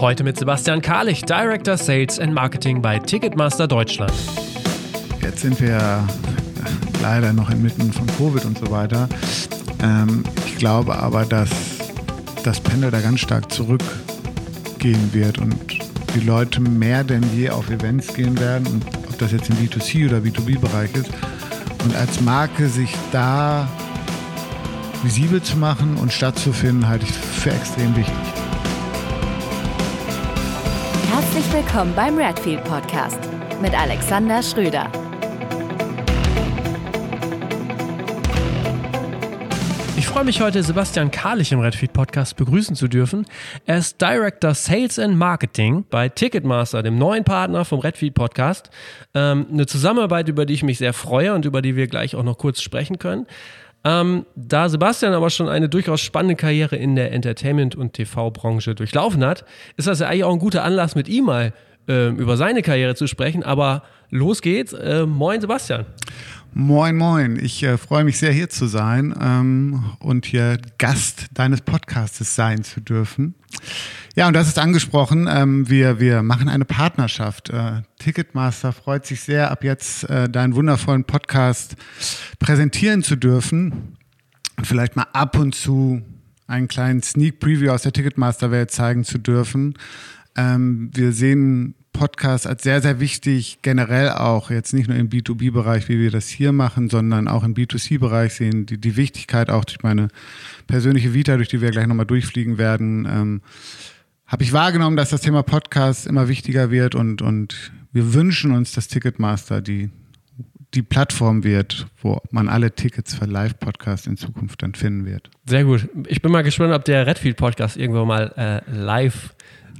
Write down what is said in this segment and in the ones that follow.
Heute mit Sebastian Karlich, Director Sales and Marketing bei Ticketmaster Deutschland. Jetzt sind wir leider noch inmitten von Covid und so weiter. Ähm, ich glaube aber, dass das Pendel da ganz stark zurückgehen wird und die Leute mehr denn je auf Events gehen werden ob das jetzt im B2C oder B2B-Bereich ist. Und als Marke sich da visibel zu machen und stattzufinden, halte ich für extrem wichtig. Herzlich willkommen beim Redfield Podcast mit Alexander Schröder. Ich freue mich heute, Sebastian Karlich im Redfeed Podcast begrüßen zu dürfen. Er ist Director Sales and Marketing bei Ticketmaster, dem neuen Partner vom Redfeed Podcast. Ähm, eine Zusammenarbeit, über die ich mich sehr freue und über die wir gleich auch noch kurz sprechen können. Ähm, da Sebastian aber schon eine durchaus spannende Karriere in der Entertainment- und TV-Branche durchlaufen hat, ist das ja eigentlich auch ein guter Anlass, mit ihm mal äh, über seine Karriere zu sprechen. Aber los geht's. Äh, moin, Sebastian. Moin, moin. Ich äh, freue mich sehr, hier zu sein ähm, und hier Gast deines Podcastes sein zu dürfen. Ja, und das ist angesprochen. Ähm, wir, wir machen eine Partnerschaft. Äh, Ticketmaster freut sich sehr, ab jetzt äh, deinen wundervollen Podcast präsentieren zu dürfen vielleicht mal ab und zu einen kleinen Sneak Preview aus der Ticketmaster-Welt zeigen zu dürfen. Ähm, wir sehen Podcast als sehr, sehr wichtig, generell auch, jetzt nicht nur im B2B-Bereich, wie wir das hier machen, sondern auch im B2C-Bereich sehen die, die Wichtigkeit auch durch meine persönliche Vita, durch die wir gleich nochmal durchfliegen werden, ähm, habe ich wahrgenommen, dass das Thema Podcast immer wichtiger wird und, und wir wünschen uns, dass Ticketmaster die, die Plattform wird, wo man alle Tickets für Live-Podcasts in Zukunft dann finden wird. Sehr gut. Ich bin mal gespannt, ob der Redfield-Podcast irgendwann mal äh, live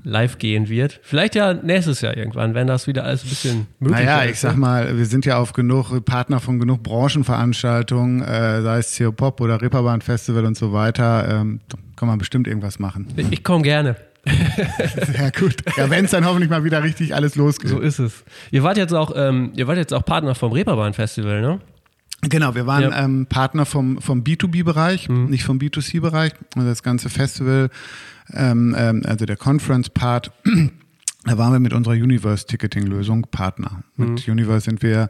live gehen wird. Vielleicht ja nächstes Jahr irgendwann, wenn das wieder alles ein bisschen möglich ist. Naja, ich sag mal, wir sind ja auf genug Partner von genug Branchenveranstaltungen, äh, sei es CO Pop oder Reeperbahn Festival und so weiter. Ähm, da kann man bestimmt irgendwas machen. Ich komme gerne. Sehr gut. Ja, wenn es dann hoffentlich mal wieder richtig alles losgeht. So ist es. Ihr wart jetzt auch, ähm, ihr wart jetzt auch Partner vom Reeperbahn Festival, ne? Genau, wir waren ja. ähm, Partner vom, vom B2B-Bereich, mhm. nicht vom B2C-Bereich. Also das ganze Festival ähm, ähm, also der Conference-Part, da waren wir mit unserer Universe-Ticketing-Lösung Partner. Mhm. Mit Universe sind wir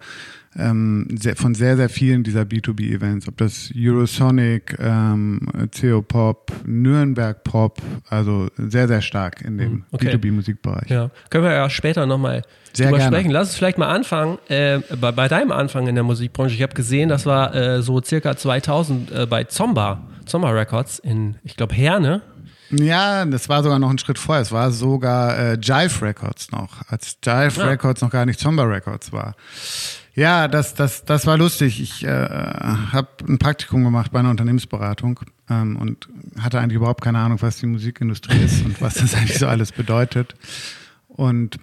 ähm, sehr, von sehr, sehr vielen dieser B2B-Events, ob das Eurosonic, ähm, CO Pop, Nürnberg Pop, also sehr, sehr stark in dem mhm. okay. B2B-Musikbereich. Ja, können wir ja später nochmal drüber gerne. sprechen. Lass uns vielleicht mal anfangen, äh, bei, bei, deinem Anfang in der Musikbranche. Ich habe gesehen, das war äh, so circa 2000 äh, bei Zomba, Zomba Records in, ich glaube, Herne. Ja, das war sogar noch ein Schritt vorher. Es war sogar äh, Jive Records noch, als Jive ja. Records noch gar nicht Zomba Records war. Ja, das, das, das war lustig. Ich äh, habe ein Praktikum gemacht bei einer Unternehmensberatung ähm, und hatte eigentlich überhaupt keine Ahnung, was die Musikindustrie ist und was das eigentlich so alles bedeutet. Und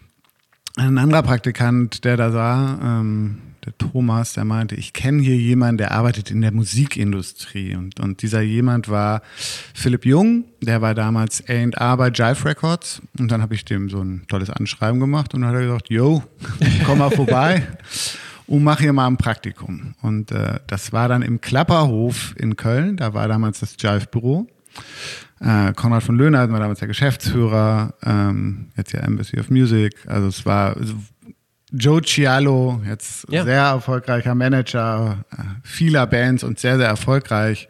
ein anderer Praktikant, der da sah, ähm, der Thomas, der meinte, ich kenne hier jemanden, der arbeitet in der Musikindustrie. Und, und dieser jemand war Philipp Jung, der war damals A&R bei Jive Records. Und dann habe ich dem so ein tolles Anschreiben gemacht und dann hat er gesagt, yo, komm mal vorbei und mach hier mal ein Praktikum. Und äh, das war dann im Klapperhof in Köln, da war damals das Jive-Büro. Äh, Konrad von Löhner war damals der Geschäftsführer, ähm, jetzt ja Embassy of Music. Also es war Joe Cialo, jetzt ja. sehr erfolgreicher Manager vieler Bands und sehr, sehr erfolgreich.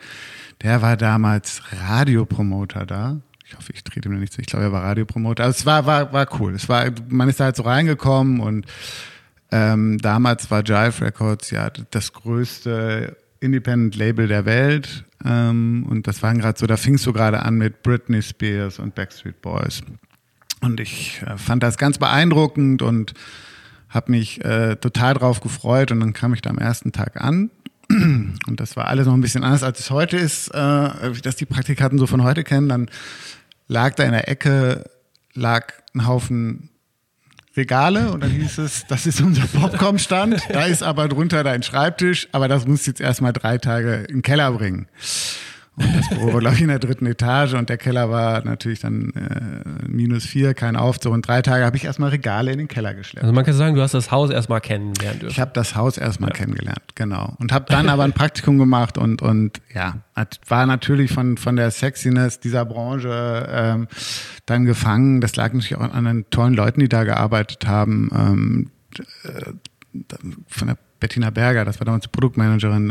Der war damals Radiopromoter da. Ich hoffe, ich trete ihm nicht zu. Ich glaube, er war Radiopromoter. Also es war, war, war cool. Es war, man ist da halt so reingekommen und ähm, damals war Jive Records ja das größte Independent Label der Welt. Ähm, und das waren gerade so, da fingst du gerade an mit Britney Spears und Backstreet Boys. Und ich äh, fand das ganz beeindruckend und habe mich äh, total drauf gefreut und dann kam ich da am ersten Tag an und das war alles noch ein bisschen anders, als es heute ist, äh, dass die Praktikanten so von heute kennen. Dann lag da in der Ecke lag ein Haufen Regale und dann hieß es, das ist unser Popcorn-Stand, da ist aber drunter dein Schreibtisch, aber das musst du jetzt erstmal drei Tage in den Keller bringen. Und das Büro war, glaube ich, in der dritten Etage und der Keller war natürlich dann äh, minus vier, kein Aufzug. Und drei Tage habe ich erstmal Regale in den Keller geschleppt. Also man kann sagen, du hast das Haus erstmal kennenlernen dürfen. Ich habe das Haus erstmal ja. kennengelernt, genau. Und habe dann aber ein Praktikum gemacht und, und ja, war natürlich von, von der Sexiness dieser Branche ähm, dann gefangen. Das lag natürlich auch an den tollen Leuten, die da gearbeitet haben. Ähm, äh, von der Bettina Berger, das war damals die Produktmanagerin.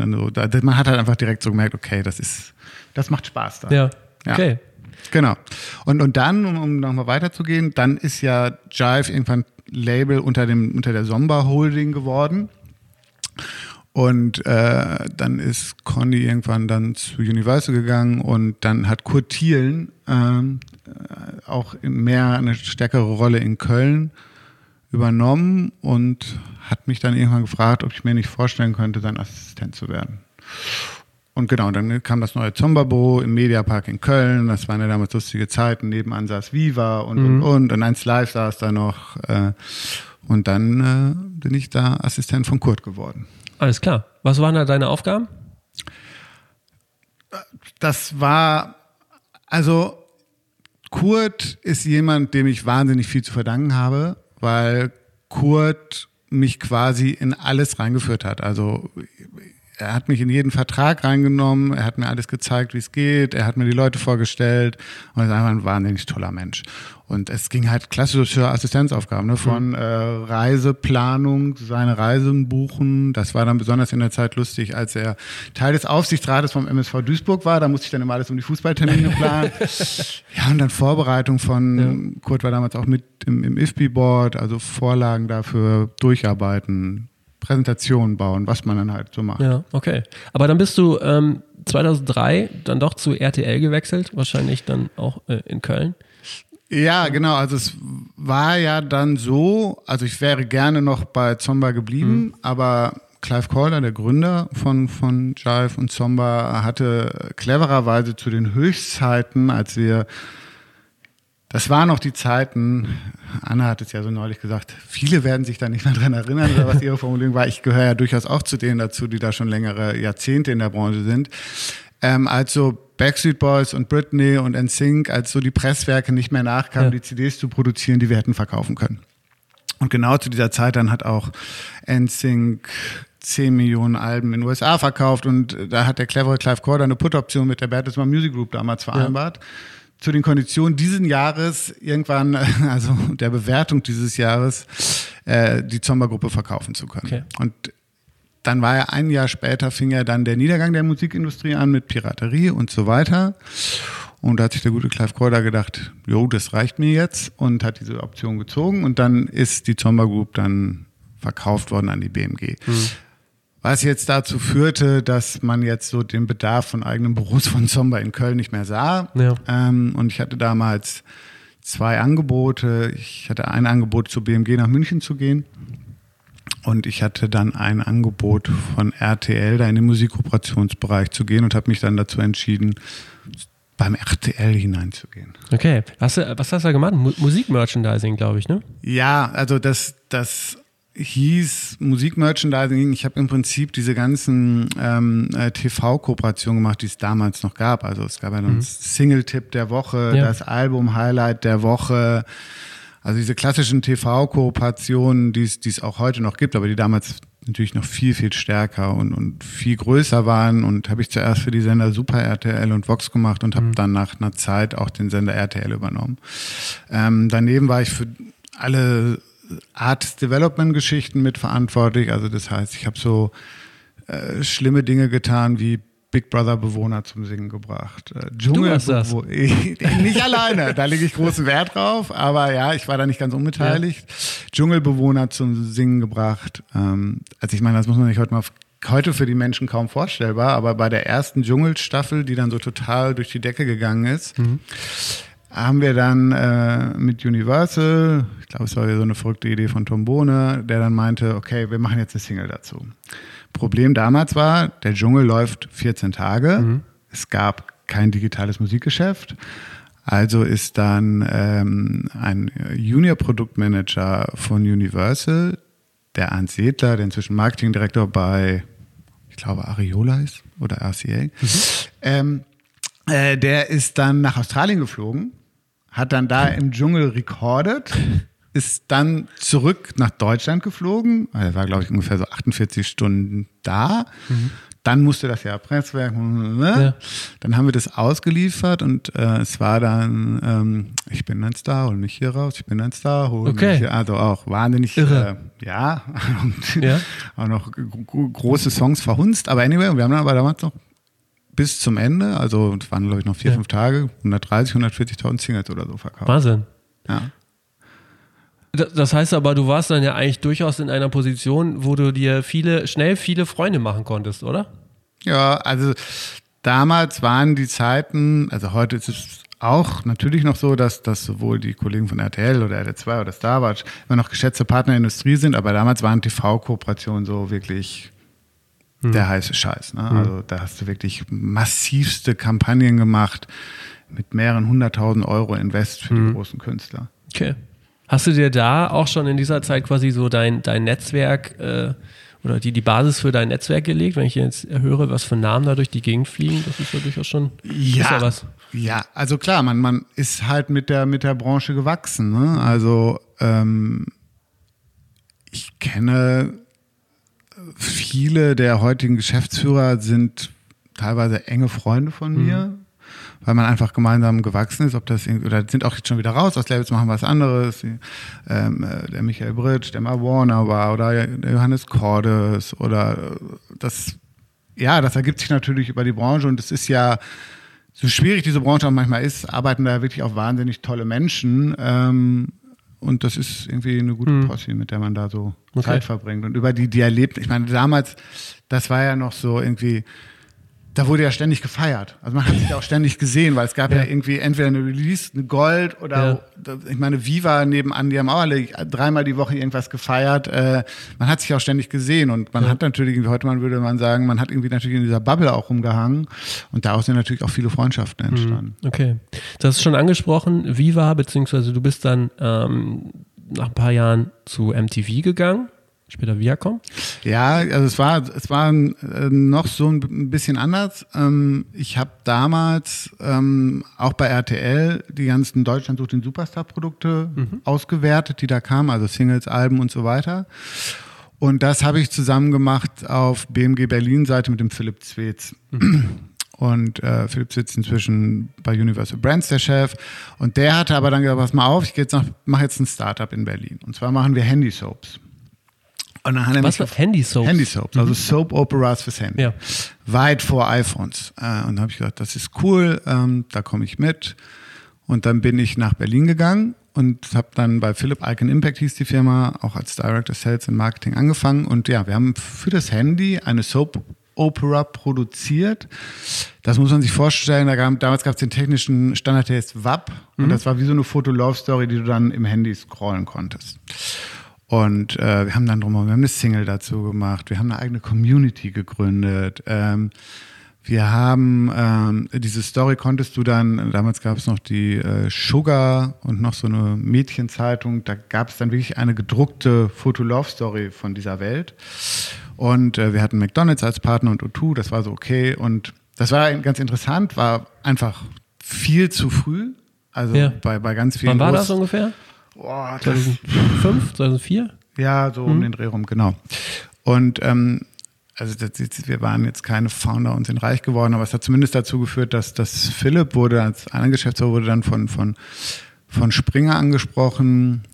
man hat halt einfach direkt so gemerkt, okay, das ist, das macht Spaß da. Ja, okay. Genau. Und, und dann, um, um nochmal weiterzugehen, dann ist ja Jive irgendwann Label unter, dem, unter der Somba Holding geworden. Und äh, dann ist Conny irgendwann dann zu Universal gegangen und dann hat Kurt Thielen ähm, äh, auch mehr eine stärkere Rolle in Köln übernommen und hat mich dann irgendwann gefragt, ob ich mir nicht vorstellen könnte, sein Assistent zu werden. Und genau, dann kam das neue Zombabo im Mediapark in Köln. Das waren ja damals lustige Zeiten. Nebenan saß Viva und, mhm. und, und. Und eins live saß da noch. Äh, und dann äh, bin ich da Assistent von Kurt geworden. Alles klar. Was waren da deine Aufgaben? Das war, also Kurt ist jemand, dem ich wahnsinnig viel zu verdanken habe, weil Kurt mich quasi in alles reingeführt hat. Also er hat mich in jeden Vertrag reingenommen, er hat mir alles gezeigt, wie es geht, er hat mir die Leute vorgestellt und er ist einfach ein wahnsinnig toller Mensch. Und es ging halt klassische Assistenzaufgaben, ne? von mhm. äh, Reiseplanung, seine Reisen buchen. Das war dann besonders in der Zeit lustig, als er Teil des Aufsichtsrates vom MSV Duisburg war. Da musste ich dann immer alles um die Fußballtermine planen. ja, und dann Vorbereitung von, ja. Kurt war damals auch mit im, im IFBI-Board, also Vorlagen dafür durcharbeiten, Präsentationen bauen, was man dann halt so macht. Ja, okay. Aber dann bist du ähm, 2003 dann doch zu RTL gewechselt, wahrscheinlich dann auch äh, in Köln. Ja, genau. Also es war ja dann so, also ich wäre gerne noch bei Zomba geblieben, mhm. aber Clive Calder, der Gründer von, von Jive und Zomba, hatte clevererweise zu den Höchstzeiten, als wir, das waren noch die Zeiten, Anna hat es ja so neulich gesagt, viele werden sich da nicht mehr dran erinnern, was ihre Formulierung war. Ich gehöre ja durchaus auch zu denen dazu, die da schon längere Jahrzehnte in der Branche sind. Ähm, also Backstreet Boys und Britney und NSYNC, als so die Presswerke nicht mehr nachkamen, ja. die CDs zu produzieren, die wir hätten verkaufen können. Und genau zu dieser Zeit dann hat auch NSYNC 10 Millionen Alben in den USA verkauft und da hat der clevere Clive Corder eine Put-Option mit der Bertelsmann Music Group damals vereinbart. Ja. Zu den Konditionen dieses Jahres irgendwann, also der Bewertung dieses Jahres, äh, die Zomba-Gruppe verkaufen zu können. Okay. Und dann war er ein Jahr später, fing ja dann der Niedergang der Musikindustrie an mit Piraterie und so weiter. Und da hat sich der gute Clive Corder gedacht, jo, das reicht mir jetzt und hat diese Option gezogen. Und dann ist die Zomba Group dann verkauft worden an die BMG. Mhm. Was jetzt dazu führte, dass man jetzt so den Bedarf von eigenen Büros von Zomba in Köln nicht mehr sah. Ja. Ähm, und ich hatte damals zwei Angebote. Ich hatte ein Angebot zur BMG nach München zu gehen. Und ich hatte dann ein Angebot von RTL, da in den Musikkooperationsbereich zu gehen und habe mich dann dazu entschieden, beim RTL hineinzugehen. Okay, was, was hast du da gemacht? Musikmerchandising, glaube ich, ne? Ja, also das, das hieß Musikmerchandising. Ich habe im Prinzip diese ganzen ähm, äh, TV-Kooperationen gemacht, die es damals noch gab. Also es gab ja mhm. Single-Tipp der Woche, ja. das Album-Highlight der Woche, also diese klassischen TV-Kooperationen, die es auch heute noch gibt, aber die damals natürlich noch viel, viel stärker und, und viel größer waren. Und habe ich zuerst für die Sender Super RTL und Vox gemacht und habe mhm. dann nach einer Zeit auch den Sender RTL übernommen. Ähm, daneben war ich für alle Art Development Geschichten mitverantwortlich. Also das heißt, ich habe so äh, schlimme Dinge getan wie Big Brother Bewohner zum Singen gebracht. Äh, Dschungel das. nicht alleine, da lege ich großen Wert drauf, aber ja, ich war da nicht ganz unbeteiligt. Ja. Dschungelbewohner zum Singen gebracht. Ähm, also ich meine, das muss man sich heute mal heute für die Menschen kaum vorstellbar, aber bei der ersten Dschungelstaffel, die dann so total durch die Decke gegangen ist, mhm. Haben wir dann äh, mit Universal, ich glaube, es war ja so eine verrückte Idee von Tom Bohne, der dann meinte, okay, wir machen jetzt eine Single dazu. Problem damals war, der Dschungel läuft 14 Tage. Mhm. Es gab kein digitales Musikgeschäft. Also ist dann ähm, ein Junior-Produktmanager von Universal, der Arndt Sedler, der inzwischen Marketingdirektor bei, ich glaube, Ariola ist oder RCA, mhm. ähm, Äh, der ist dann nach Australien geflogen, hat dann da im Dschungel recorded, ist dann zurück nach Deutschland geflogen. Er war, glaube ich, ungefähr so 48 Stunden da. Mhm. Dann musste das ja Presswerk, ne? Ja. Dann haben wir das ausgeliefert und äh, es war dann, ähm, ich bin ein Star, hol mich hier raus, ich bin ein Star, hol okay. mich hier. Also auch wahnsinnig, äh, ja, und ja. auch noch große Songs verhunzt. Aber anyway, wir haben dann aber damals noch bis zum Ende, also es waren glaube ich noch vier, ja. fünf Tage, 130, 140.000 Singles oder so verkauft. Wahnsinn. Ja. Das heißt aber, du warst dann ja eigentlich durchaus in einer Position, wo du dir viele, schnell viele Freunde machen konntest, oder? Ja, also damals waren die Zeiten, also heute ist es auch natürlich noch so, dass, dass sowohl die Kollegen von RTL oder RTL2 oder Starwatch immer noch geschätzte Partner der Industrie sind, aber damals waren TV-Kooperationen so wirklich hm. der heiße Scheiß. Ne? Hm. Also da hast du wirklich massivste Kampagnen gemacht mit mehreren hunderttausend Euro Invest für hm. die großen Künstler. Okay. Hast du dir da auch schon in dieser Zeit quasi so dein, dein Netzwerk äh, oder die, die Basis für dein Netzwerk gelegt? Wenn ich jetzt höre, was für Namen da durch die Gegend fliegen, das ist ja durchaus schon ja, ja was. Ja, also klar, man, man ist halt mit der, mit der Branche gewachsen. Ne? Also ähm, ich kenne viele der heutigen Geschäftsführer sind teilweise enge Freunde von mir. Mhm weil man einfach gemeinsam gewachsen ist, ob das oder sind auch jetzt schon wieder raus aus Labels, machen was anderes. Ähm, äh, der Michael Bridge, der mal Warner war oder der Johannes Cordes oder äh, das, ja, das ergibt sich natürlich über die Branche und es ist ja so schwierig diese Branche auch manchmal ist, arbeiten da wirklich auch wahnsinnig tolle Menschen. Ähm, und das ist irgendwie eine gute hm. Posse, mit der man da so okay. Zeit verbringt. Und über die, die erlebt, ich meine, damals, das war ja noch so irgendwie, da wurde ja ständig gefeiert. Also man hat sich ja auch ständig gesehen, weil es gab ja, ja irgendwie entweder eine Release, eine Gold oder ja. ich meine Viva nebenan, die haben auch alle dreimal die Woche irgendwas gefeiert. Äh, man hat sich auch ständig gesehen und man ja. hat natürlich, heute man würde man sagen, man hat irgendwie natürlich in dieser Bubble auch rumgehangen und daraus sind natürlich auch viele Freundschaften mhm. entstanden. Okay, das ist schon angesprochen, Viva, beziehungsweise du bist dann ähm, nach ein paar Jahren zu MTV gegangen später Viacom? Ja, also es war, es war äh, noch so ein bisschen anders. Ähm, ich habe damals ähm, auch bei RTL die ganzen Deutschland sucht den Superstar-Produkte mhm. ausgewertet, die da kamen, also Singles, Alben und so weiter. Und das habe ich zusammen gemacht auf BMG Berlin-Seite mit dem Philipp Zweetz. Mhm. Und äh, Philipp sitzt inzwischen bei Universal Brands, der Chef. Und der hatte aber dann gesagt, pass mal auf, ich mache jetzt ein Startup in Berlin. Und zwar machen wir Handy-Soaps. Und dann hat er Was für Handy-Soaps? Handy-Soaps, also mhm. Soap-Operas fürs Handy. Ja. Weit vor iPhones. Äh, und da habe ich gedacht, das ist cool, ähm, da komme ich mit. Und dann bin ich nach Berlin gegangen und habe dann bei Philip Icon Impact hieß die Firma, auch als Director Sales and Marketing angefangen. Und ja, wir haben für das Handy eine Soap Opera produziert. Das muss man sich vorstellen. Da gab, damals gab es den technischen Standard, der heißt WAP. Und mhm. das war wie so eine Foto-Love-Story, die du dann im Handy scrollen konntest. Und äh, wir haben dann drumherum, wir haben eine Single dazu gemacht, wir haben eine eigene Community gegründet. Ähm, wir haben ähm, diese Story konntest du dann, damals gab es noch die äh, Sugar und noch so eine Mädchenzeitung, da gab es dann wirklich eine gedruckte Foto-Love-Story von dieser Welt. Und äh, wir hatten McDonalds als Partner und O2, das war so okay. Und das war ganz interessant, war einfach viel zu früh. Also ja. bei, bei ganz vielen. Wann war das ungefähr? Boah, 2005, 2004? Ja, so mhm. um den Dreh rum, genau. Und ähm, also das, wir waren jetzt keine Founder und sind reich geworden, aber es hat zumindest dazu geführt, dass, dass Philipp wurde als einer Geschäftsführer wurde dann von, von, von Springer angesprochen.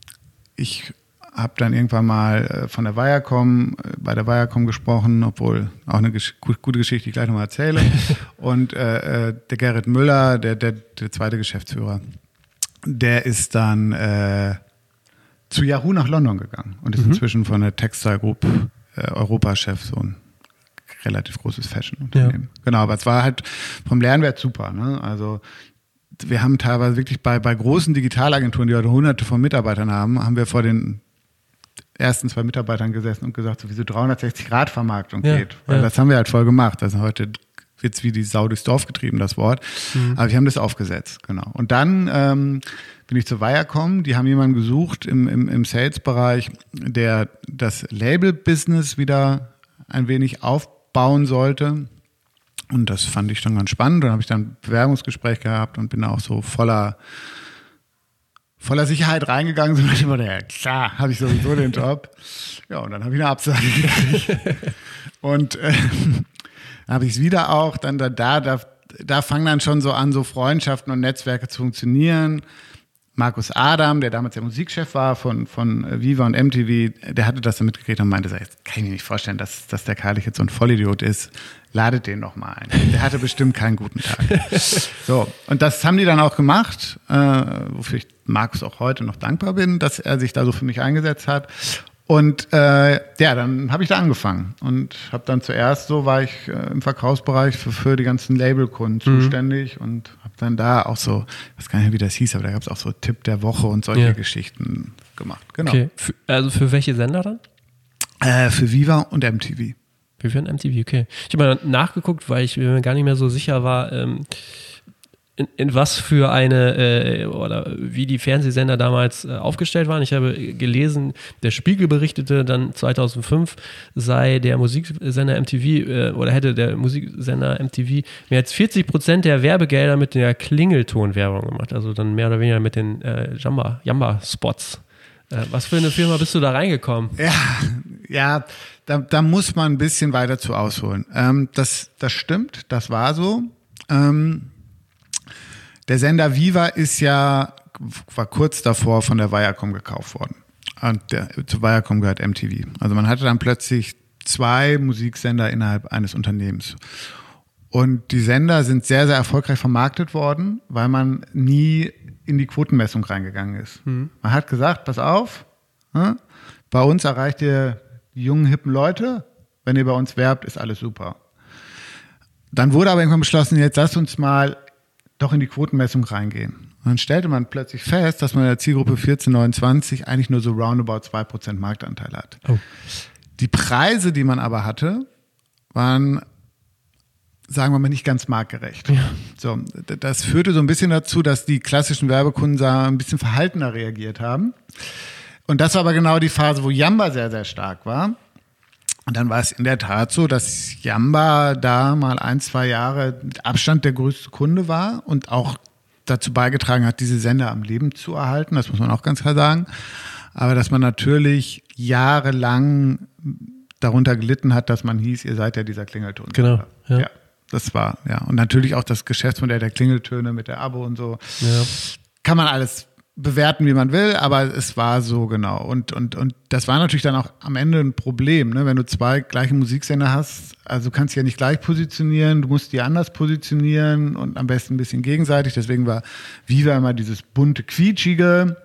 Ich habe dann irgendwann mal äh, von der Viacom, äh, bei der Viacom gesprochen, obwohl auch eine gesch gute Geschichte, die ich gleich nochmal erzähle. Und äh, äh, der Gerrit Müller, der, der, der zweite Geschäftsführer, der ist dann äh, zu Yahoo nach London gegangen und ist mhm. inzwischen von der Textile Group äh, Europachef, so ein relativ großes Fashion-Unternehmen. Ja. Genau, aber es war halt vom Lernwert super. Ne? Also wir haben teilweise wirklich bei, bei großen Digitalagenturen, die heute hunderte von Mitarbeitern haben, haben wir vor den ersten zwei Mitarbeitern gesessen und gesagt, so wie so 360-Grad-Vermarktung ja, geht. Weil ja. das haben wir halt voll gemacht. Also heute jetzt wie die Sau durchs Dorf getrieben, das Wort. Mhm. Aber wir haben das aufgesetzt, genau. Und dann ähm, bin ich zu Viacom, die haben jemanden gesucht im, im, im Sales-Bereich, der das Label-Business wieder ein wenig aufbauen sollte. Und das fand ich dann ganz spannend. Dann habe ich dann ein Bewerbungsgespräch gehabt und bin auch so voller, voller Sicherheit reingegangen. So ich immer, ja klar, habe ich sowieso den Job. Ja, und dann habe ich eine Absage gekriegt. und äh, dann habe ich es wieder auch. Dann da, da, da, da fangen dann schon so an, so Freundschaften und Netzwerke zu funktionieren. Markus Adam, der damals der Musikchef war von, von Viva und MTV, der hatte das dann mitgekriegt und meinte, jetzt kann ich mir nicht vorstellen, dass, dass der Karlich jetzt so ein Vollidiot ist. Ladet den noch mal ein. Der hatte bestimmt keinen guten Tag. So, und das haben die dann auch gemacht, äh, wofür ich Markus auch heute noch dankbar bin, dass er sich da so für mich eingesetzt hat. Und äh, ja, dann habe ich da angefangen und habe dann zuerst so war ich äh, im Verkaufsbereich für, für die ganzen Labelkunden mhm. zuständig und habe dann da auch so, ich weiß gar nicht, wie das hieß, aber da gab es auch so Tipp der Woche und solche ja. Geschichten gemacht. Genau. Okay. Für, also für welche Sender dann? Äh, für Viva und MTV. Viva und MTV, okay. Ich habe mal nachgeguckt, weil ich mir gar nicht mehr so sicher war. Ähm, in, in was für eine äh, oder wie die Fernsehsender damals äh, aufgestellt waren. Ich habe gelesen, der Spiegel berichtete dann 2005 sei der Musiksender MTV äh, oder hätte der Musiksender MTV mehr als 40 Prozent der Werbegelder mit der Klingeltonwerbung gemacht. Also dann mehr oder weniger mit den äh, Jamba, Jamba-Spots. Äh, was für eine Firma bist du da reingekommen? Ja, ja, da, da muss man ein bisschen weiter zu ausholen. Ähm, das, das stimmt, das war so. Ähm, der Sender Viva ist ja, war kurz davor von der Viacom gekauft worden. Und der, zu Viacom gehört MTV. Also man hatte dann plötzlich zwei Musiksender innerhalb eines Unternehmens. Und die Sender sind sehr, sehr erfolgreich vermarktet worden, weil man nie in die Quotenmessung reingegangen ist. Mhm. Man hat gesagt, pass auf, hm, bei uns erreicht ihr die jungen, hippen Leute. Wenn ihr bei uns werbt, ist alles super. Dann wurde aber irgendwann beschlossen, jetzt lasst uns mal doch in die Quotenmessung reingehen. Und dann stellte man plötzlich fest, dass man in der Zielgruppe 14, 29 eigentlich nur so roundabout 2% Marktanteil hat. Oh. Die Preise, die man aber hatte, waren, sagen wir mal, nicht ganz marktgerecht. Ja. So, das führte so ein bisschen dazu, dass die klassischen Werbekunden ein bisschen verhaltener reagiert haben. Und das war aber genau die Phase, wo Yamba sehr, sehr stark war. Und dann war es in der Tat so, dass Jamba da mal ein, zwei Jahre mit Abstand der größte Kunde war und auch dazu beigetragen hat, diese Sender am Leben zu erhalten. Das muss man auch ganz klar sagen. Aber dass man natürlich jahrelang darunter gelitten hat, dass man hieß, ihr seid ja dieser Klingelton. Genau. Ja. ja. das war, ja. Und natürlich auch das Geschäftsmodell der Klingeltöne mit der Abo und so. Ja. Kann man alles bewerten, wie man will, aber es war so genau. Und, und, und das war natürlich dann auch am Ende ein Problem, ne? wenn du zwei gleiche Musiksender hast. Also du kannst ja nicht gleich positionieren, du musst die anders positionieren und am besten ein bisschen gegenseitig. Deswegen war Viva immer dieses bunte, quietschige.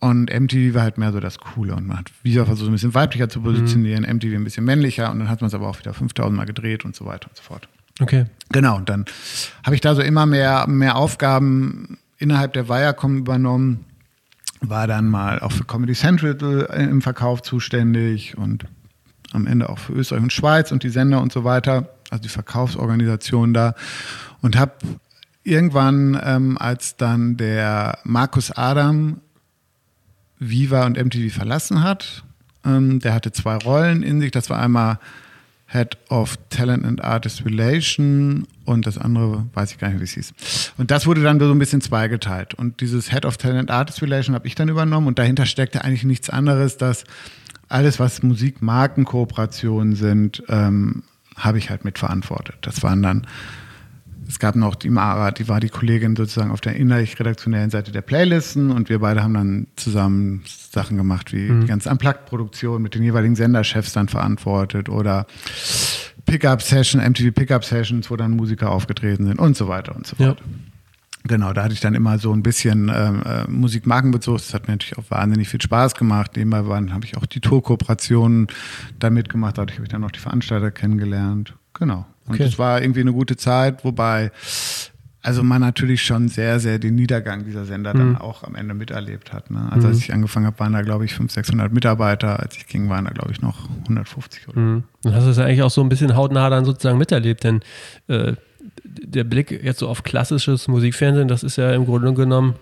Und MTV war halt mehr so das Coole. Und man hat Viva versucht, ein bisschen weiblicher zu positionieren, mhm. MTV ein bisschen männlicher. Und dann hat man es aber auch wieder 5000 Mal gedreht und so weiter und so fort. Okay. Genau. Und dann habe ich da so immer mehr, mehr Aufgaben innerhalb der Viacom übernommen, war dann mal auch für Comedy Central äh, im Verkauf zuständig und am Ende auch für Österreich und Schweiz und die Sender und so weiter, also die Verkaufsorganisation da. Und habe irgendwann, ähm, als dann der Markus Adam Viva und MTV verlassen hat, ähm, der hatte zwei Rollen in sich, das war einmal Head of Talent and Artist Relation und das andere weiß ich gar nicht, wie es hieß. Und das wurde dann so ein bisschen zweigeteilt. Und dieses Head of Talent and Artist Relation habe ich dann übernommen und dahinter steckte eigentlich nichts anderes, dass alles, was Musikmarkenkooperationen sind, ähm, habe ich halt mitverantwortet. Das waren dann es gab noch die Mara, die war die Kollegin sozusagen auf der innerlich-redaktionellen Seite der Playlisten und wir beide haben dann zusammen Sachen gemacht, wie mhm. die ganze Unplugged-Produktion mit den jeweiligen Senderchefs dann verantwortet oder Pickup-Session, MTV Pickup-Sessions, wo dann Musiker aufgetreten sind und so weiter und so fort. Ja. Genau, da hatte ich dann immer so ein bisschen ähm, äh, Musikmarkenbezug. Das hat mir natürlich auch wahnsinnig viel Spaß gemacht. Nebenbei habe ich auch die Tourkooperationen damit gemacht. Dadurch habe ich dann noch die Veranstalter kennengelernt. Genau. Und es war irgendwie eine gute Zeit, wobei also man natürlich schon sehr, sehr den Niedergang dieser Sender mhm. dann auch am Ende miterlebt hat. Ne? Also mhm. als ich angefangen habe, waren da glaube ich 500, 600 Mitarbeiter. Als ich ging, waren da glaube ich noch 150 oder mhm. Und hast du es ja eigentlich auch so ein bisschen hautnah dann sozusagen miterlebt, denn äh, der Blick jetzt so auf klassisches Musikfernsehen, das ist ja im Grunde genommen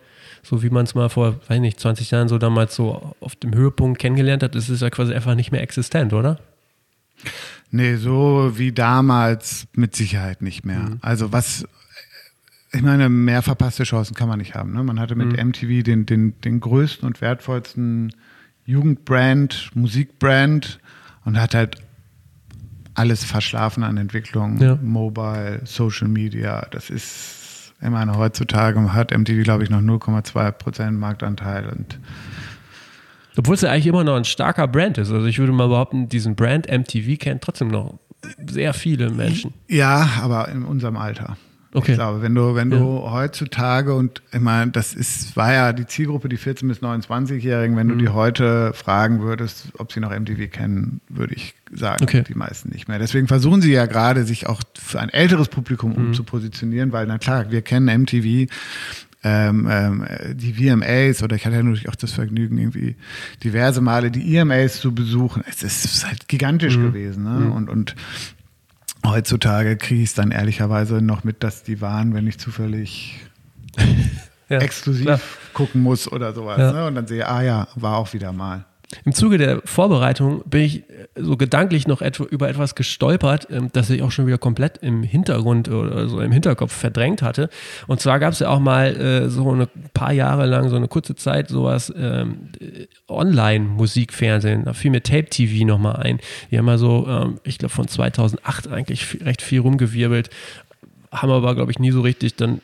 so wie man es mal vor, weiß nicht, 20 Jahren so damals so auf dem Höhepunkt kennengelernt hat, ist es ja quasi einfach nicht mehr existent, oder? Nee, so wie damals mit Sicherheit nicht mehr. Mhm. Also was, ich meine, mehr verpasste Chancen kann man nicht haben. Ne? Man hatte mit Mhm. MTV den, den, den größten und wertvollsten Jugendbrand, Musikbrand und hat halt alles verschlafen an Entwicklung, Ja. Mobile, Social Media. Das ist, ich meine, heutzutage hat MTV, glaube ich, noch 0,2 Prozent Marktanteil und Obwohl es ja eigentlich immer noch ein starker Brand ist. Also ich würde mal behaupten, diesen Brand MTV kennt trotzdem noch sehr viele Menschen. Ja, aber in unserem Alter. Okay. Ich glaube, wenn du, wenn du heutzutage und ich meine, das ist, war ja die Zielgruppe, die 14- bis 29-Jährigen, wenn du Mhm. die heute fragen würdest, ob sie noch MTV kennen, würde ich sagen, Okay. die meisten nicht mehr. Deswegen versuchen sie ja gerade, sich auch für ein älteres Publikum Mhm. umzupositionieren, weil na klar, wir kennen MTV, ähm, ähm, die VMAs oder ich hatte ja natürlich auch das Vergnügen, irgendwie diverse Male die EMAs zu besuchen. Es ist halt gigantisch Mhm. gewesen. Ne? Und, und heutzutage kriege ich es dann ehrlicherweise noch mit, dass die waren, wenn ich zufällig Ja, exklusiv klar. gucken muss oder sowas. Ja. Ne? Und dann sehe, ah ja, war auch wieder mal. Im Zuge der Vorbereitung bin ich äh, so gedanklich noch etwa, über etwas gestolpert, ähm, das ich auch schon wieder komplett im Hintergrund oder so im Hinterkopf verdrängt hatte. Und zwar gab es ja auch mal äh, so ein paar Jahre lang, so eine kurze Zeit, sowas ähm, äh, Online-Musikfernsehen. Da fiel mir Tape-TV nochmal ein. Die haben mal so, ähm, ich glaube von 2008 eigentlich recht viel rumgewirbelt, haben aber, glaube ich, nie so richtig dann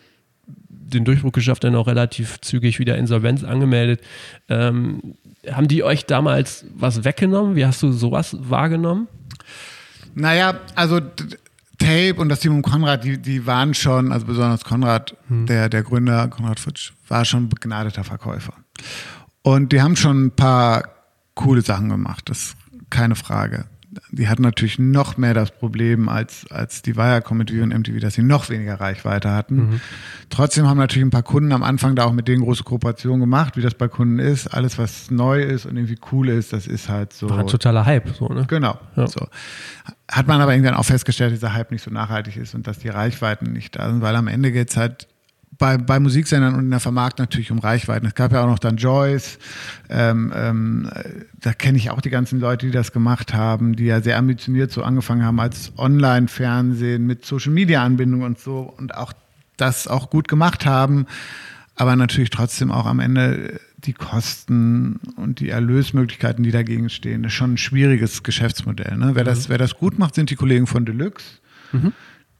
den Durchbruch geschafft, dann auch relativ zügig wieder Insolvenz angemeldet. Haben die euch damals was weggenommen? Wie hast du sowas wahrgenommen? Naja, also Tape und das Team um Konrad, die, die waren schon, also besonders Konrad, Hm. der, der Gründer, Konrad Fritsch, war schon begnadeter Verkäufer. Und die haben schon ein paar coole Sachen gemacht, das ist keine Frage. Die hatten natürlich noch mehr das Problem als, als die Viacom mit View und MTV, dass sie noch weniger Reichweite hatten. Mhm. Trotzdem haben natürlich ein paar Kunden am Anfang da auch mit denen große Kooperationen gemacht, wie das bei Kunden ist. Alles, was neu ist und irgendwie cool ist, das ist halt so. War ein totaler Hype, so, ne? Genau. Ja. So. Hat man aber irgendwann auch festgestellt, dass dieser Hype nicht so nachhaltig ist und dass die Reichweiten nicht da sind, weil am Ende geht es halt bei, bei Musiksendern und in der Vermarktung natürlich um Reichweiten. Es gab ja auch noch dann Joyce, ähm, ähm, äh, da kenne ich auch die ganzen Leute, die das gemacht haben, die ja sehr ambitioniert so angefangen haben als Online-Fernsehen mit Social-Media-Anbindung und so und auch das auch gut gemacht haben, aber natürlich trotzdem auch am Ende die Kosten und die Erlösmöglichkeiten, die dagegen stehen, das ist schon ein schwieriges Geschäftsmodell. Ne? Wer, das, wer das gut macht, sind die Kollegen von Deluxe,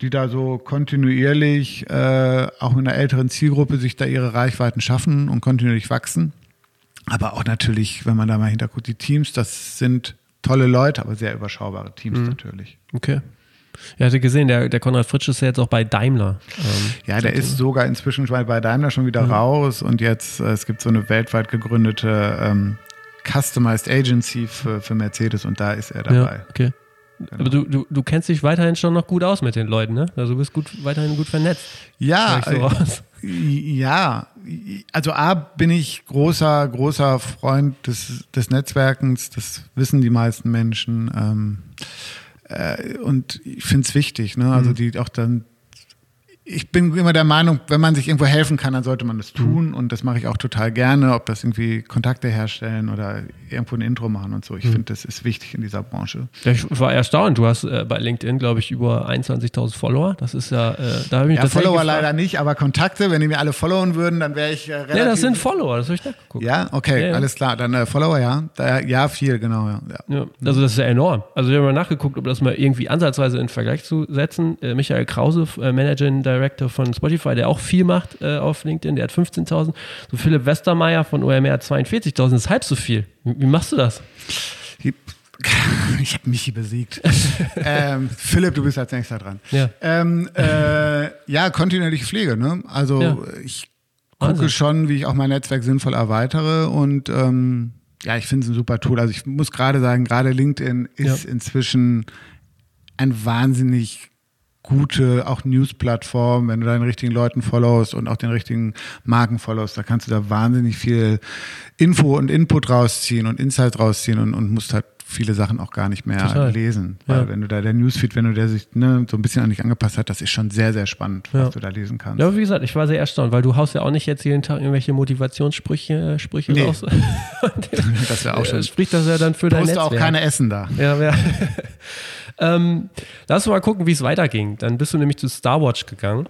die da so kontinuierlich äh, auch mit einer älteren Zielgruppe sich da ihre Reichweiten schaffen und kontinuierlich wachsen. Aber auch natürlich, wenn man da mal hinterguckt, die Teams, das sind tolle Leute, aber sehr überschaubare Teams natürlich. Okay. Ja, hatte gesehen, der, der Konrad Fritsch ist ja jetzt auch bei Daimler. Ähm, Ja, der ist sogar inzwischen schon bei Daimler schon wieder raus und jetzt, äh, es gibt so eine weltweit gegründete ähm, Customized Agency für, für Mercedes und da ist er ja, dabei. Okay. Aber du, du, du kennst dich weiterhin schon noch gut aus mit den Leuten, ne? Also du bist gut, weiterhin gut vernetzt. Ja, so äh, ja, also A bin ich großer, großer Freund des, des Netzwerkens, das wissen die meisten Menschen. Ähm, äh, und ich finde es wichtig, ne? Also die auch dann ich bin immer der Meinung, wenn man sich irgendwo helfen kann, dann sollte man das tun. Und das mache ich auch total gerne, ob das irgendwie Kontakte herstellen oder irgendwo ein Intro machen und so. Ich finde, das ist wichtig in dieser Branche. Ich war erstaunt. Du hast äh, bei LinkedIn, glaube ich, über 21.000 Follower. Das ist ja, äh, da habe ich mich Ja, Follower gefragt. leider nicht, aber Kontakte, wenn die mir alle followen würden, dann wäre ich äh, relativ. Ja, das sind Follower, das habe ich nachgeguckt. Ja, okay, Ja, ja. alles klar. Dann äh, Follower, ja. Da, ja, viel, genau. Ja, also das ist ja enorm. Also wir haben mal nachgeguckt, ob das mal irgendwie ansatzweise in Vergleich zu setzen. Äh, Michael Krause, äh, Managing Director von Spotify, der auch viel macht äh, auf LinkedIn, der hat 15.000. So Philipp Westermeier von OMR hat 42.000. Das ist halb so viel. Wie, machst du das? Ich habe Michi besiegt. ähm, Philipp, du bist als nächster dran. Ja. Ähm, äh, ja, kontinuierliche Pflege. Ne? Also Ja. ich gucke Wahnsinn. schon, wie ich auch mein Netzwerk sinnvoll erweitere und ähm, ja, ich finde es ein super Tool. Also ich muss gerade sagen, gerade LinkedIn ist Ja. inzwischen ein wahnsinnig gute auch News-Plattform, wenn du deinen richtigen Leuten followst und auch den richtigen Marken followst, da kannst du da wahnsinnig viel Info und Input rausziehen und Insight rausziehen und, und musst halt viele Sachen auch gar nicht mehr Total. lesen. Weil Ja. wenn du da der Newsfeed, wenn du der sich ne, so ein bisschen an dich angepasst hat, das ist schon sehr, sehr spannend, was Ja. du da lesen kannst. Ja, wie gesagt, ich war sehr erstaunt, weil du haust ja auch nicht jetzt jeden Tag irgendwelche Motivationssprüche äh, Sprüche Nee. raus. Das wäre auch schon. Spricht das ja dann für dein Netzwerk. auch keine Essen da. Ja, ja. Ähm, lass uns mal gucken, wie es weiterging. Dann bist du nämlich zu Star Watch gegangen.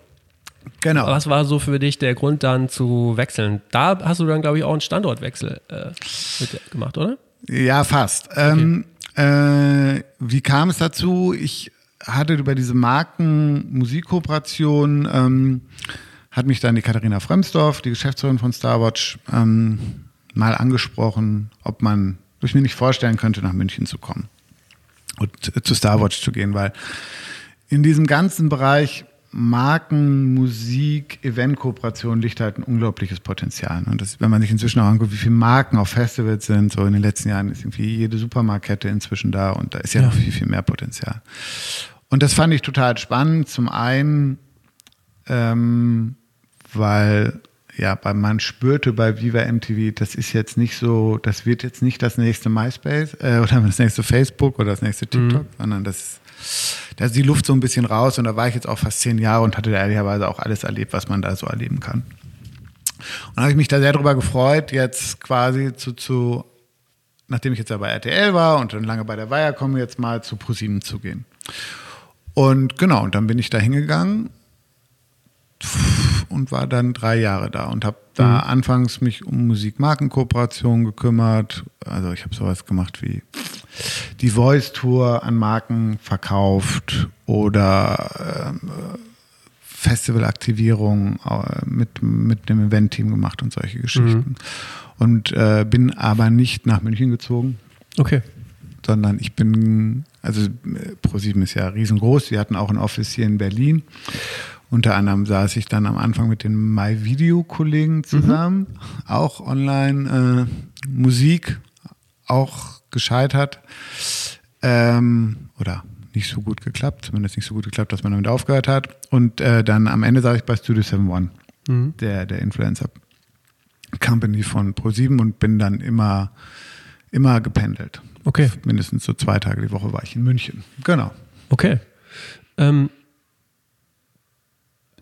Genau. Was war so für dich der Grund dann zu wechseln? Da hast du dann, glaube ich, auch einen Standortwechsel äh, gemacht, oder? Ja, fast. Ähm, äh, wie kam es dazu? Ich hatte über diese Marken-Musikkooperation, ähm, hat mich dann die Katharina Fremsdorf, die Geschäftsführerin von Starwatch, ähm, mal angesprochen, ob man, ob ich mir nicht vorstellen könnte, nach München zu kommen und zu Starwatch zu gehen, weil in diesem ganzen Bereich Marken, Musik, Event-Kooperation liegt halt ein unglaubliches Potenzial. Und das, wenn man sich inzwischen auch anguckt, wie viele Marken auf Festivals sind, so in den letzten Jahren ist irgendwie jede Supermarktkette inzwischen da und da ist ja, ja. noch viel, viel mehr Potenzial. Und das fand ich total spannend. Zum einen, ähm, weil ja, weil man spürte bei Viva MTV, das ist jetzt nicht so, das wird jetzt nicht das nächste MySpace äh, oder das nächste Facebook oder das nächste TikTok, mhm. sondern das, da ist die Luft so ein bisschen raus und da war ich jetzt auch fast zehn Jahre und hatte da ehrlicherweise auch alles erlebt, was man da so erleben kann. Und habe ich mich da sehr darüber gefreut, jetzt quasi zu, zu nachdem ich jetzt ja bei RTL war und dann lange bei der Viacom jetzt mal zu ProSieben zu gehen. Und genau, und dann bin ich da hingegangen und war dann drei Jahre da und habe da mhm. anfangs mich um Musikmarkenkooperationen gekümmert. Also ich habe sowas gemacht wie die Voice Tour an Marken verkauft oder äh, Festivalaktivierung äh, mit, mit dem Event-Team gemacht und solche Geschichten. Mhm. Und äh, bin aber nicht nach München gezogen. Okay. Sondern ich bin, also ProSieben ist ja riesengroß, sie hatten auch ein Office hier in Berlin. Unter anderem saß ich dann am Anfang mit den MyVideo-Kollegen zusammen, mhm. auch online äh, Musik, auch gescheitert. Ähm, oder nicht so gut geklappt, zumindest nicht so gut geklappt, dass man damit aufgehört hat. Und äh, dann am Ende saß ich bei Studio 71, mhm. der, der Influencer Company von Pro7 und bin dann immer, immer gependelt. Okay. Mindestens so zwei Tage die Woche war ich in München. Genau. Okay. Ähm,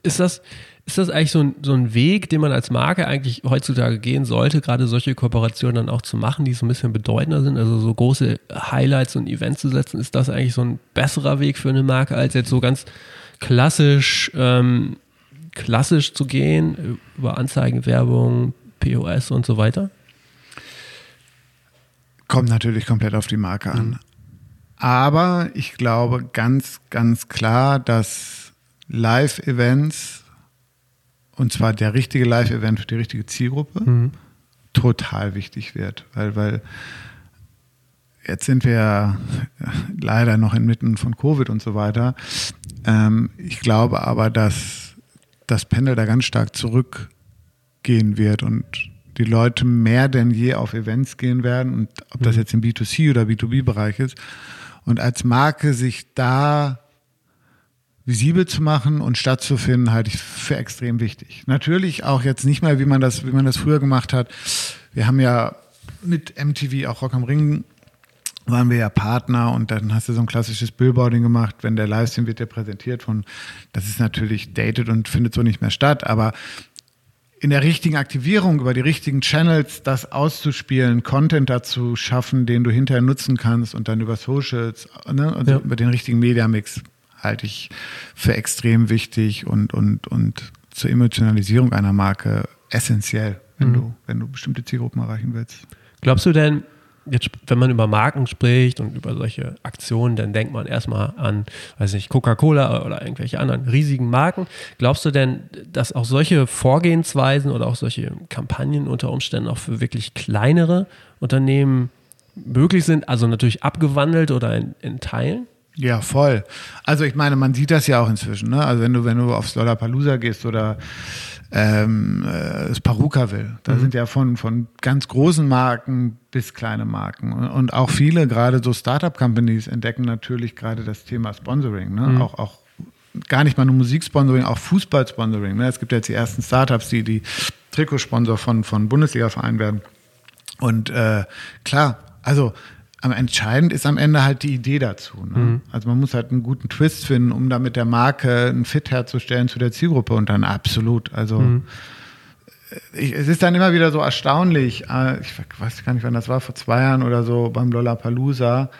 ist das, ist das eigentlich so ein, so ein Weg, den man als Marke eigentlich heutzutage gehen sollte, gerade solche Kooperationen dann auch zu machen, die so ein bisschen bedeutender sind, also so große Highlights und Events zu setzen? Ist das eigentlich so ein besserer Weg für eine Marke, als jetzt so ganz klassisch, ähm, klassisch zu gehen, über Anzeigenwerbung, POS und so weiter? Kommt natürlich komplett auf die Marke an. Mhm. Aber ich glaube ganz, ganz klar, dass Live-Events, und zwar der richtige Live-Event für die richtige Zielgruppe, mhm. total wichtig wird. Weil, weil jetzt sind wir ja leider noch inmitten von Covid und so weiter. Ähm, ich glaube aber, dass das Pendel da ganz stark zurückgehen wird und die Leute mehr denn je auf Events gehen werden und ob das mhm. jetzt im B2C oder B2B-Bereich ist. Und als Marke sich da visibel zu machen und stattzufinden, halte ich für extrem wichtig. Natürlich auch jetzt nicht mehr, wie man das, wie man das früher gemacht hat. Wir haben ja mit MTV auch Rock am Ring waren wir ja Partner und dann hast du so ein klassisches Billboarding gemacht, wenn der Livestream wird dir präsentiert von, das ist natürlich dated und findet so nicht mehr statt, aber in der richtigen Aktivierung über die richtigen Channels das auszuspielen, Content dazu schaffen, den du hinterher nutzen kannst und dann über Socials, ne, also ja. über den richtigen Mediamix halte ich für extrem wichtig und, und, und zur Emotionalisierung einer Marke essentiell, wenn, mhm. du, wenn du bestimmte Zielgruppen erreichen willst. Glaubst du denn, jetzt, wenn man über Marken spricht und über solche Aktionen, dann denkt man erstmal an, weiß nicht, Coca-Cola oder irgendwelche anderen riesigen Marken. Glaubst du denn, dass auch solche Vorgehensweisen oder auch solche Kampagnen unter Umständen auch für wirklich kleinere Unternehmen möglich sind? Also natürlich abgewandelt oder in, in Teilen? Ja, voll. Also ich meine, man sieht das ja auch inzwischen. Ne? Also wenn du, wenn du aufs Lollapalooza gehst oder ähm, äh, das Paruka will, da mhm. sind ja von, von ganz großen Marken bis kleine Marken. Und auch viele, gerade so Startup-Companies, entdecken natürlich gerade das Thema Sponsoring. Ne? Mhm. Auch, auch gar nicht mal nur Musiksponsoring, auch Fußballsponsoring. Ne? Es gibt ja jetzt die ersten Startups, die die Trikotsponsor von, von Bundesliga-Vereinen werden. Und äh, klar, also am entscheidend ist am Ende halt die Idee dazu. Ne? Mhm. Also man muss halt einen guten Twist finden, um da mit der Marke einen Fit herzustellen zu der Zielgruppe und dann absolut. Also mhm. ich, es ist dann immer wieder so erstaunlich. Äh, ich weiß gar nicht, wann das war, vor zwei Jahren oder so beim Lollapalooza.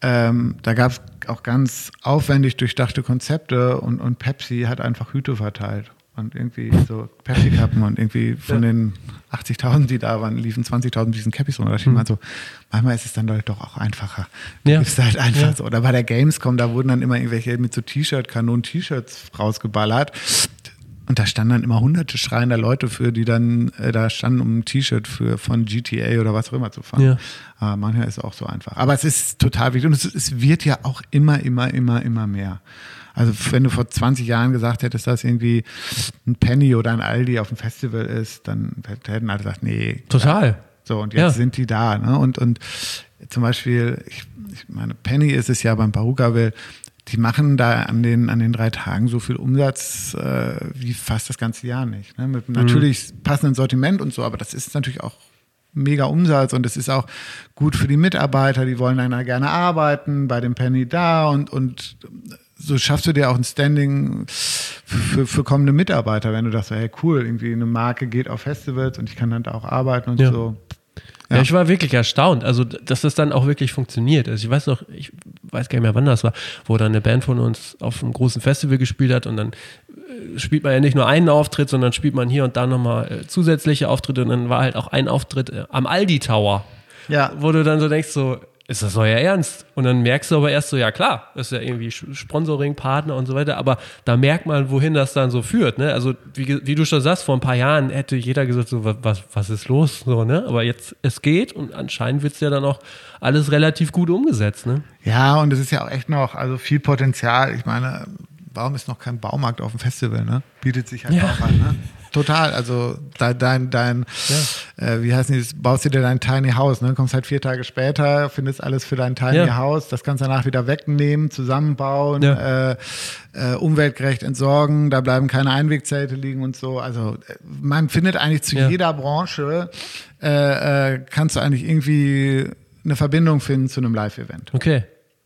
ähm, da gab es auch ganz aufwendig durchdachte Konzepte und, und Pepsi hat einfach Hüte verteilt und irgendwie so Pepsi-Kappen und irgendwie von ja. den 80.000, die da waren, liefen 20.000 mit diesen Cappies runter. Da mhm. so, manchmal ist es dann doch auch einfacher. Ja. Ist halt einfach ja. so. Oder bei der Gamescom, da wurden dann immer irgendwelche mit so T-Shirt-Kanonen T-Shirts rausgeballert. Und da standen dann immer hunderte schreiender Leute für, die dann äh, da standen, um ein T-Shirt für von GTA oder was auch immer zu fahren. Ja. Äh, manchmal ist es auch so einfach. Aber es ist total wichtig und es, es wird ja auch immer, immer, immer, immer mehr. Also wenn du vor 20 Jahren gesagt hättest, dass irgendwie ein Penny oder ein Aldi auf dem Festival ist, dann hätten alle gesagt, nee. Total. So, und jetzt ja. sind die da. Ne? Und, und zum Beispiel, ich, ich meine, Penny ist es ja beim Perukaville, die machen da an den, an den drei Tagen so viel Umsatz äh, wie fast das ganze Jahr nicht. Ne? Mit mhm. natürlich passendem Sortiment und so, aber das ist natürlich auch mega Umsatz und es ist auch gut für die Mitarbeiter, die wollen dann gerne arbeiten, bei dem Penny da und, und so schaffst du dir auch ein Standing für, für kommende Mitarbeiter, wenn du das so, hey cool, irgendwie eine Marke geht auf Festivals und ich kann dann da auch arbeiten und ja. so. Ja. ja. ich war wirklich erstaunt, also dass das dann auch wirklich funktioniert. Also ich weiß noch, ich weiß gar nicht mehr, wann das war, wo dann eine Band von uns auf einem großen Festival gespielt hat und dann äh, spielt man ja nicht nur einen Auftritt, sondern spielt man hier und da nochmal äh, zusätzliche Auftritte und dann war halt auch ein Auftritt äh, am Aldi Tower. Ja. Wo du dann so denkst, so, ist das euer Ernst? Und dann merkst du aber erst so, ja klar, das ist ja irgendwie Sponsoring, Partner und so weiter, aber da merkt man, wohin das dann so führt, ne? Also, wie, wie du schon sagst, vor ein paar Jahren hätte jeder gesagt, so, was, was ist los, so, ne? Aber jetzt, es geht und anscheinend wird es ja dann auch alles relativ gut umgesetzt, ne? Ja, und es ist ja auch echt noch, also viel Potenzial. Ich meine, warum ist noch kein Baumarkt auf dem Festival, ne? Bietet sich halt ja. auch an, ne? Total, also dein, dein, ja. äh, wie heißt das, baust du dir dein Tiny House, ne? Kommst halt vier Tage später, findest alles für dein Tiny ja. House, das kannst du danach wieder wegnehmen, zusammenbauen, ja. äh, äh, umweltgerecht entsorgen, da bleiben keine Einwegzelte liegen und so. Also äh, man findet eigentlich zu jeder Branche, äh, äh, kannst du eigentlich irgendwie eine Verbindung finden zu einem Live-Event. Okay.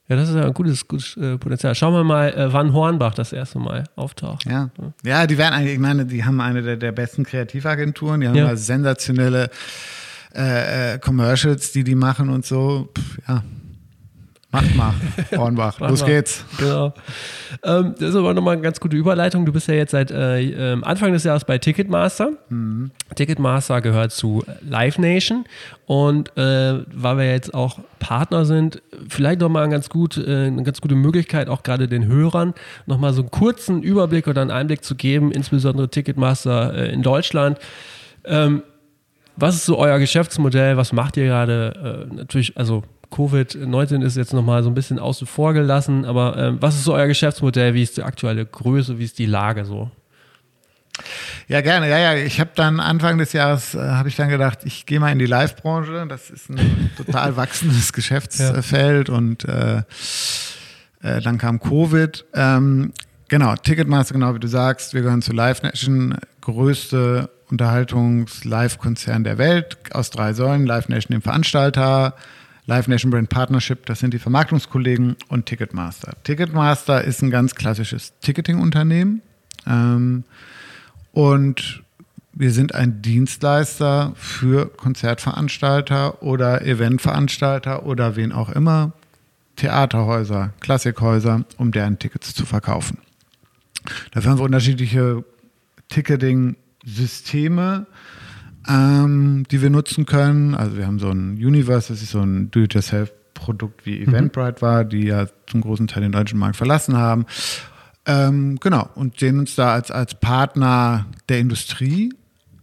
Ja, das ist ja ein gutes, gutes äh, Potenzial. Schauen wir mal, äh, wann Hornbach das erste Mal auftaucht. Ja, ja die werden eigentlich, ich meine, die haben eine der, der besten Kreativagenturen, die haben ja. sensationelle äh, äh, Commercials, die die machen und so. Pff, ja, Macht mal, Hornbach. Los mal. geht's. Genau. Ähm, das ist aber nochmal eine ganz gute Überleitung. Du bist ja jetzt seit äh, ähm, Anfang des Jahres bei Ticketmaster. Mhm. Ticketmaster gehört zu Live Nation. Und äh, weil wir jetzt auch Partner sind, vielleicht nochmal ein ganz gut, äh, eine ganz gute Möglichkeit, auch gerade den Hörern nochmal so einen kurzen Überblick oder einen Einblick zu geben, insbesondere Ticketmaster äh, in Deutschland. Ähm, was ist so euer Geschäftsmodell? Was macht ihr gerade? Äh, natürlich, also Covid-19 ist jetzt nochmal so ein bisschen außen vor gelassen, aber ähm, was ist so euer Geschäftsmodell? Wie ist die aktuelle Größe? Wie ist die Lage so? Ja, gerne. Ja, ja. Ich habe dann Anfang des Jahres, äh, habe ich dann gedacht, ich gehe mal in die Live-Branche. Das ist ein total wachsendes Geschäftsfeld ja. und äh, äh, dann kam Covid. Ähm, genau, Ticketmaster, genau wie du sagst, wir gehören zu Live Nation, größte Unterhaltungs-Live-Konzern der Welt aus drei Säulen. Live Nation, dem Veranstalter, Live Nation Brand Partnership, das sind die Vermarktungskollegen und Ticketmaster. Ticketmaster ist ein ganz klassisches Ticketing-Unternehmen ähm, und wir sind ein Dienstleister für Konzertveranstalter oder Eventveranstalter oder wen auch immer, Theaterhäuser, Klassikhäuser, um deren Tickets zu verkaufen. Dafür haben wir unterschiedliche Ticketing-Systeme ähm, die wir nutzen können. Also wir haben so ein Universe, das ist so ein Do-it-yourself-Produkt wie mhm. Eventbrite war, die ja zum großen Teil den deutschen Markt verlassen haben. Ähm, genau, und sehen uns da als, als Partner der Industrie,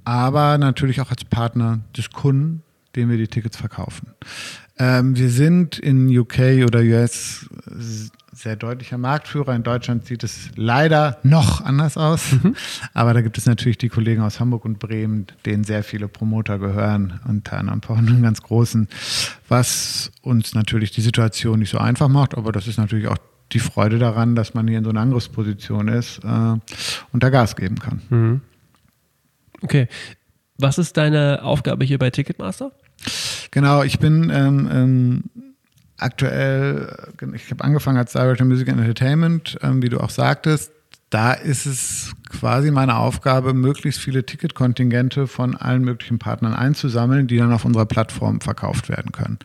aber natürlich auch als Partner des Kunden, dem wir die Tickets verkaufen. Ähm, wir sind in UK oder US sehr deutlicher Marktführer. In Deutschland sieht es leider noch anders aus. Mhm. Aber da gibt es natürlich die Kollegen aus Hamburg und Bremen, denen sehr viele Promoter gehören, unter anderem auch einen ganz großen, was uns natürlich die Situation nicht so einfach macht. Aber das ist natürlich auch die Freude daran, dass man hier in so einer Angriffsposition ist äh, und da Gas geben kann. Mhm. Okay. Was ist deine Aufgabe hier bei Ticketmaster? Genau, ich bin ähm, ähm, aktuell, ich habe angefangen als Director Music and Entertainment, ähm, wie du auch sagtest. Da ist es quasi meine Aufgabe, möglichst viele Ticketkontingente von allen möglichen Partnern einzusammeln, die dann auf unserer Plattform verkauft werden können.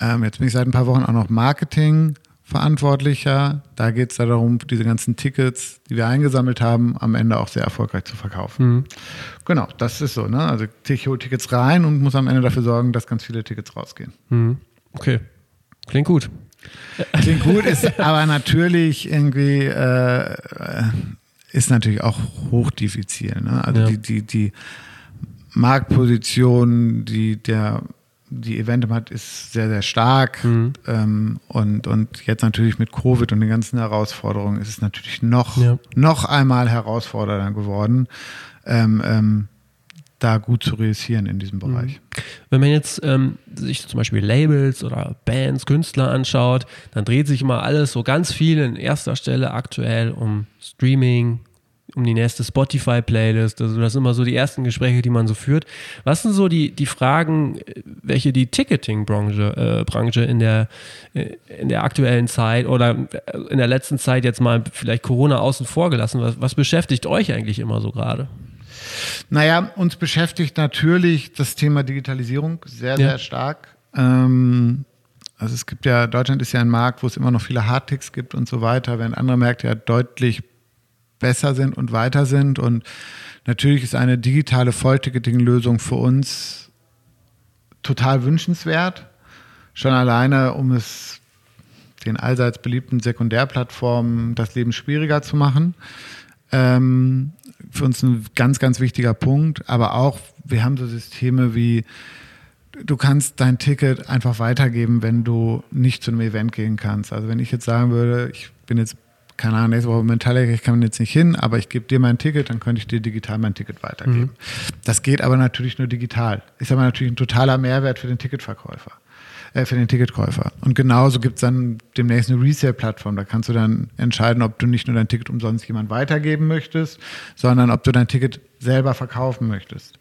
Ähm, jetzt bin ich seit ein paar Wochen auch noch Marketing-Verantwortlicher. Da geht es da darum, diese ganzen Tickets, die wir eingesammelt haben, am Ende auch sehr erfolgreich zu verkaufen. Mhm. Genau, das ist so. Ne? Also ich hole Tickets rein und muss am Ende dafür sorgen, dass ganz viele Tickets rausgehen. Mhm. Okay, klingt gut. Klingt gut, ist aber natürlich irgendwie, äh, ist natürlich auch hochdifizil. Ne? Also Ja. die, die, die Marktposition, die der die Eventum hat, ist sehr, sehr stark. Mhm. Ähm, und, und jetzt natürlich mit Covid und den ganzen Herausforderungen ist es natürlich noch, Ja. noch einmal herausfordernder geworden, ähm, ähm, da gut zu realisieren in diesem Bereich. Wenn man jetzt ähm, sich zum Beispiel Labels oder Bands, Künstler anschaut, dann dreht sich immer alles so ganz viel in erster Stelle aktuell um Streaming, um die nächste Spotify-Playlist. Also das sind immer so die ersten Gespräche, die man so führt. Was sind so die, die Fragen, welche die Ticketing-Branche äh, Branche in, der, äh, in der aktuellen Zeit oder äh, in der letzten Zeit jetzt mal vielleicht Corona außen vor gelassen, was, was beschäftigt euch eigentlich immer so gerade? Naja, uns beschäftigt natürlich das Thema Digitalisierung sehr, Ja. sehr stark. Ähm, also es gibt ja, Deutschland ist ja ein Markt, wo es immer noch viele Hardticks gibt und so weiter, während andere Märkte ja deutlich besser sind und weiter sind. Und natürlich ist eine digitale Vollticketing-Lösung für uns total wünschenswert. Schon alleine, um es den allseits beliebten Sekundärplattformen das Leben schwieriger zu machen. Ähm, für uns ein ganz, ganz wichtiger Punkt. Aber auch, wir haben so Systeme wie, du kannst dein Ticket einfach weitergeben, wenn du nicht zu einem Event gehen kannst. Also wenn ich jetzt sagen würde, ich bin jetzt, keine Ahnung, nächste Woche Metallica, ich kann jetzt nicht hin, aber ich gebe dir mein Ticket, dann könnte ich dir digital mein Ticket weitergeben. Das geht aber natürlich nur digital. Ist aber natürlich ein totaler Mehrwert für den Ticketverkäufer äh, für den Ticketkäufer. Und genauso gibt es dann demnächst eine Resale-Plattform. Da kannst du dann entscheiden, ob du nicht nur dein Ticket umsonst jemand weitergeben möchtest, sondern ob du dein Ticket selber verkaufen möchtest.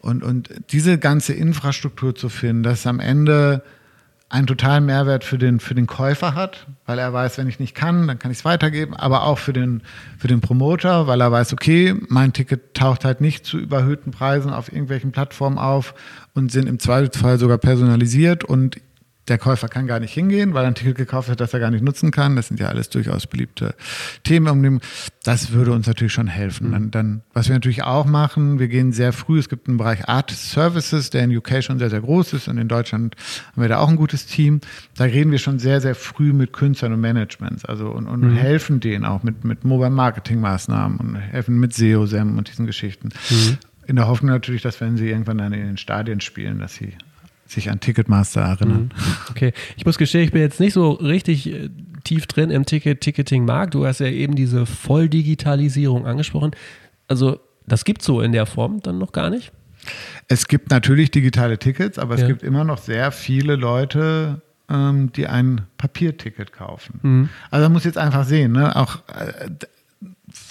Und, und diese ganze Infrastruktur zu finden, dass am Ende einen totalen Mehrwert für den, für den Käufer hat, weil er weiß, wenn ich nicht kann, dann kann ich es weitergeben, aber auch für den, für den Promoter, weil er weiß, okay, mein Ticket taucht halt nicht zu überhöhten Preisen auf irgendwelchen Plattformen auf und sind im Zweifelsfall sogar personalisiert und der Käufer kann gar nicht hingehen, weil er ein Ticket gekauft hat, das er gar nicht nutzen kann. Das sind ja alles durchaus beliebte Themen. Um dem, das würde uns natürlich schon helfen. Dann, dann, was wir natürlich auch machen, wir gehen sehr früh, es gibt einen Bereich Art Services, der in UK schon sehr, sehr groß ist und in Deutschland haben wir da auch ein gutes Team. Da reden wir schon sehr, sehr früh mit Künstlern und Managements, also und, und helfen denen auch mit, mit Mobile Marketing Maßnahmen und helfen mit SEO-SEM und diesen Geschichten. In der Hoffnung natürlich, dass wenn sie irgendwann dann in den Stadien spielen, dass sie sich an Ticketmaster erinnern. Okay, ich muss gestehen, ich bin jetzt nicht so richtig äh, tief drin im Ticket-Ticketing-Markt. Du hast ja eben diese Volldigitalisierung angesprochen. Also, das gibt so in der Form dann noch gar nicht. Es gibt natürlich digitale Tickets, aber es Ja. gibt immer noch sehr viele Leute, ähm, die ein Papierticket kaufen. Mhm. Also man muss jetzt einfach sehen, ne? auch äh,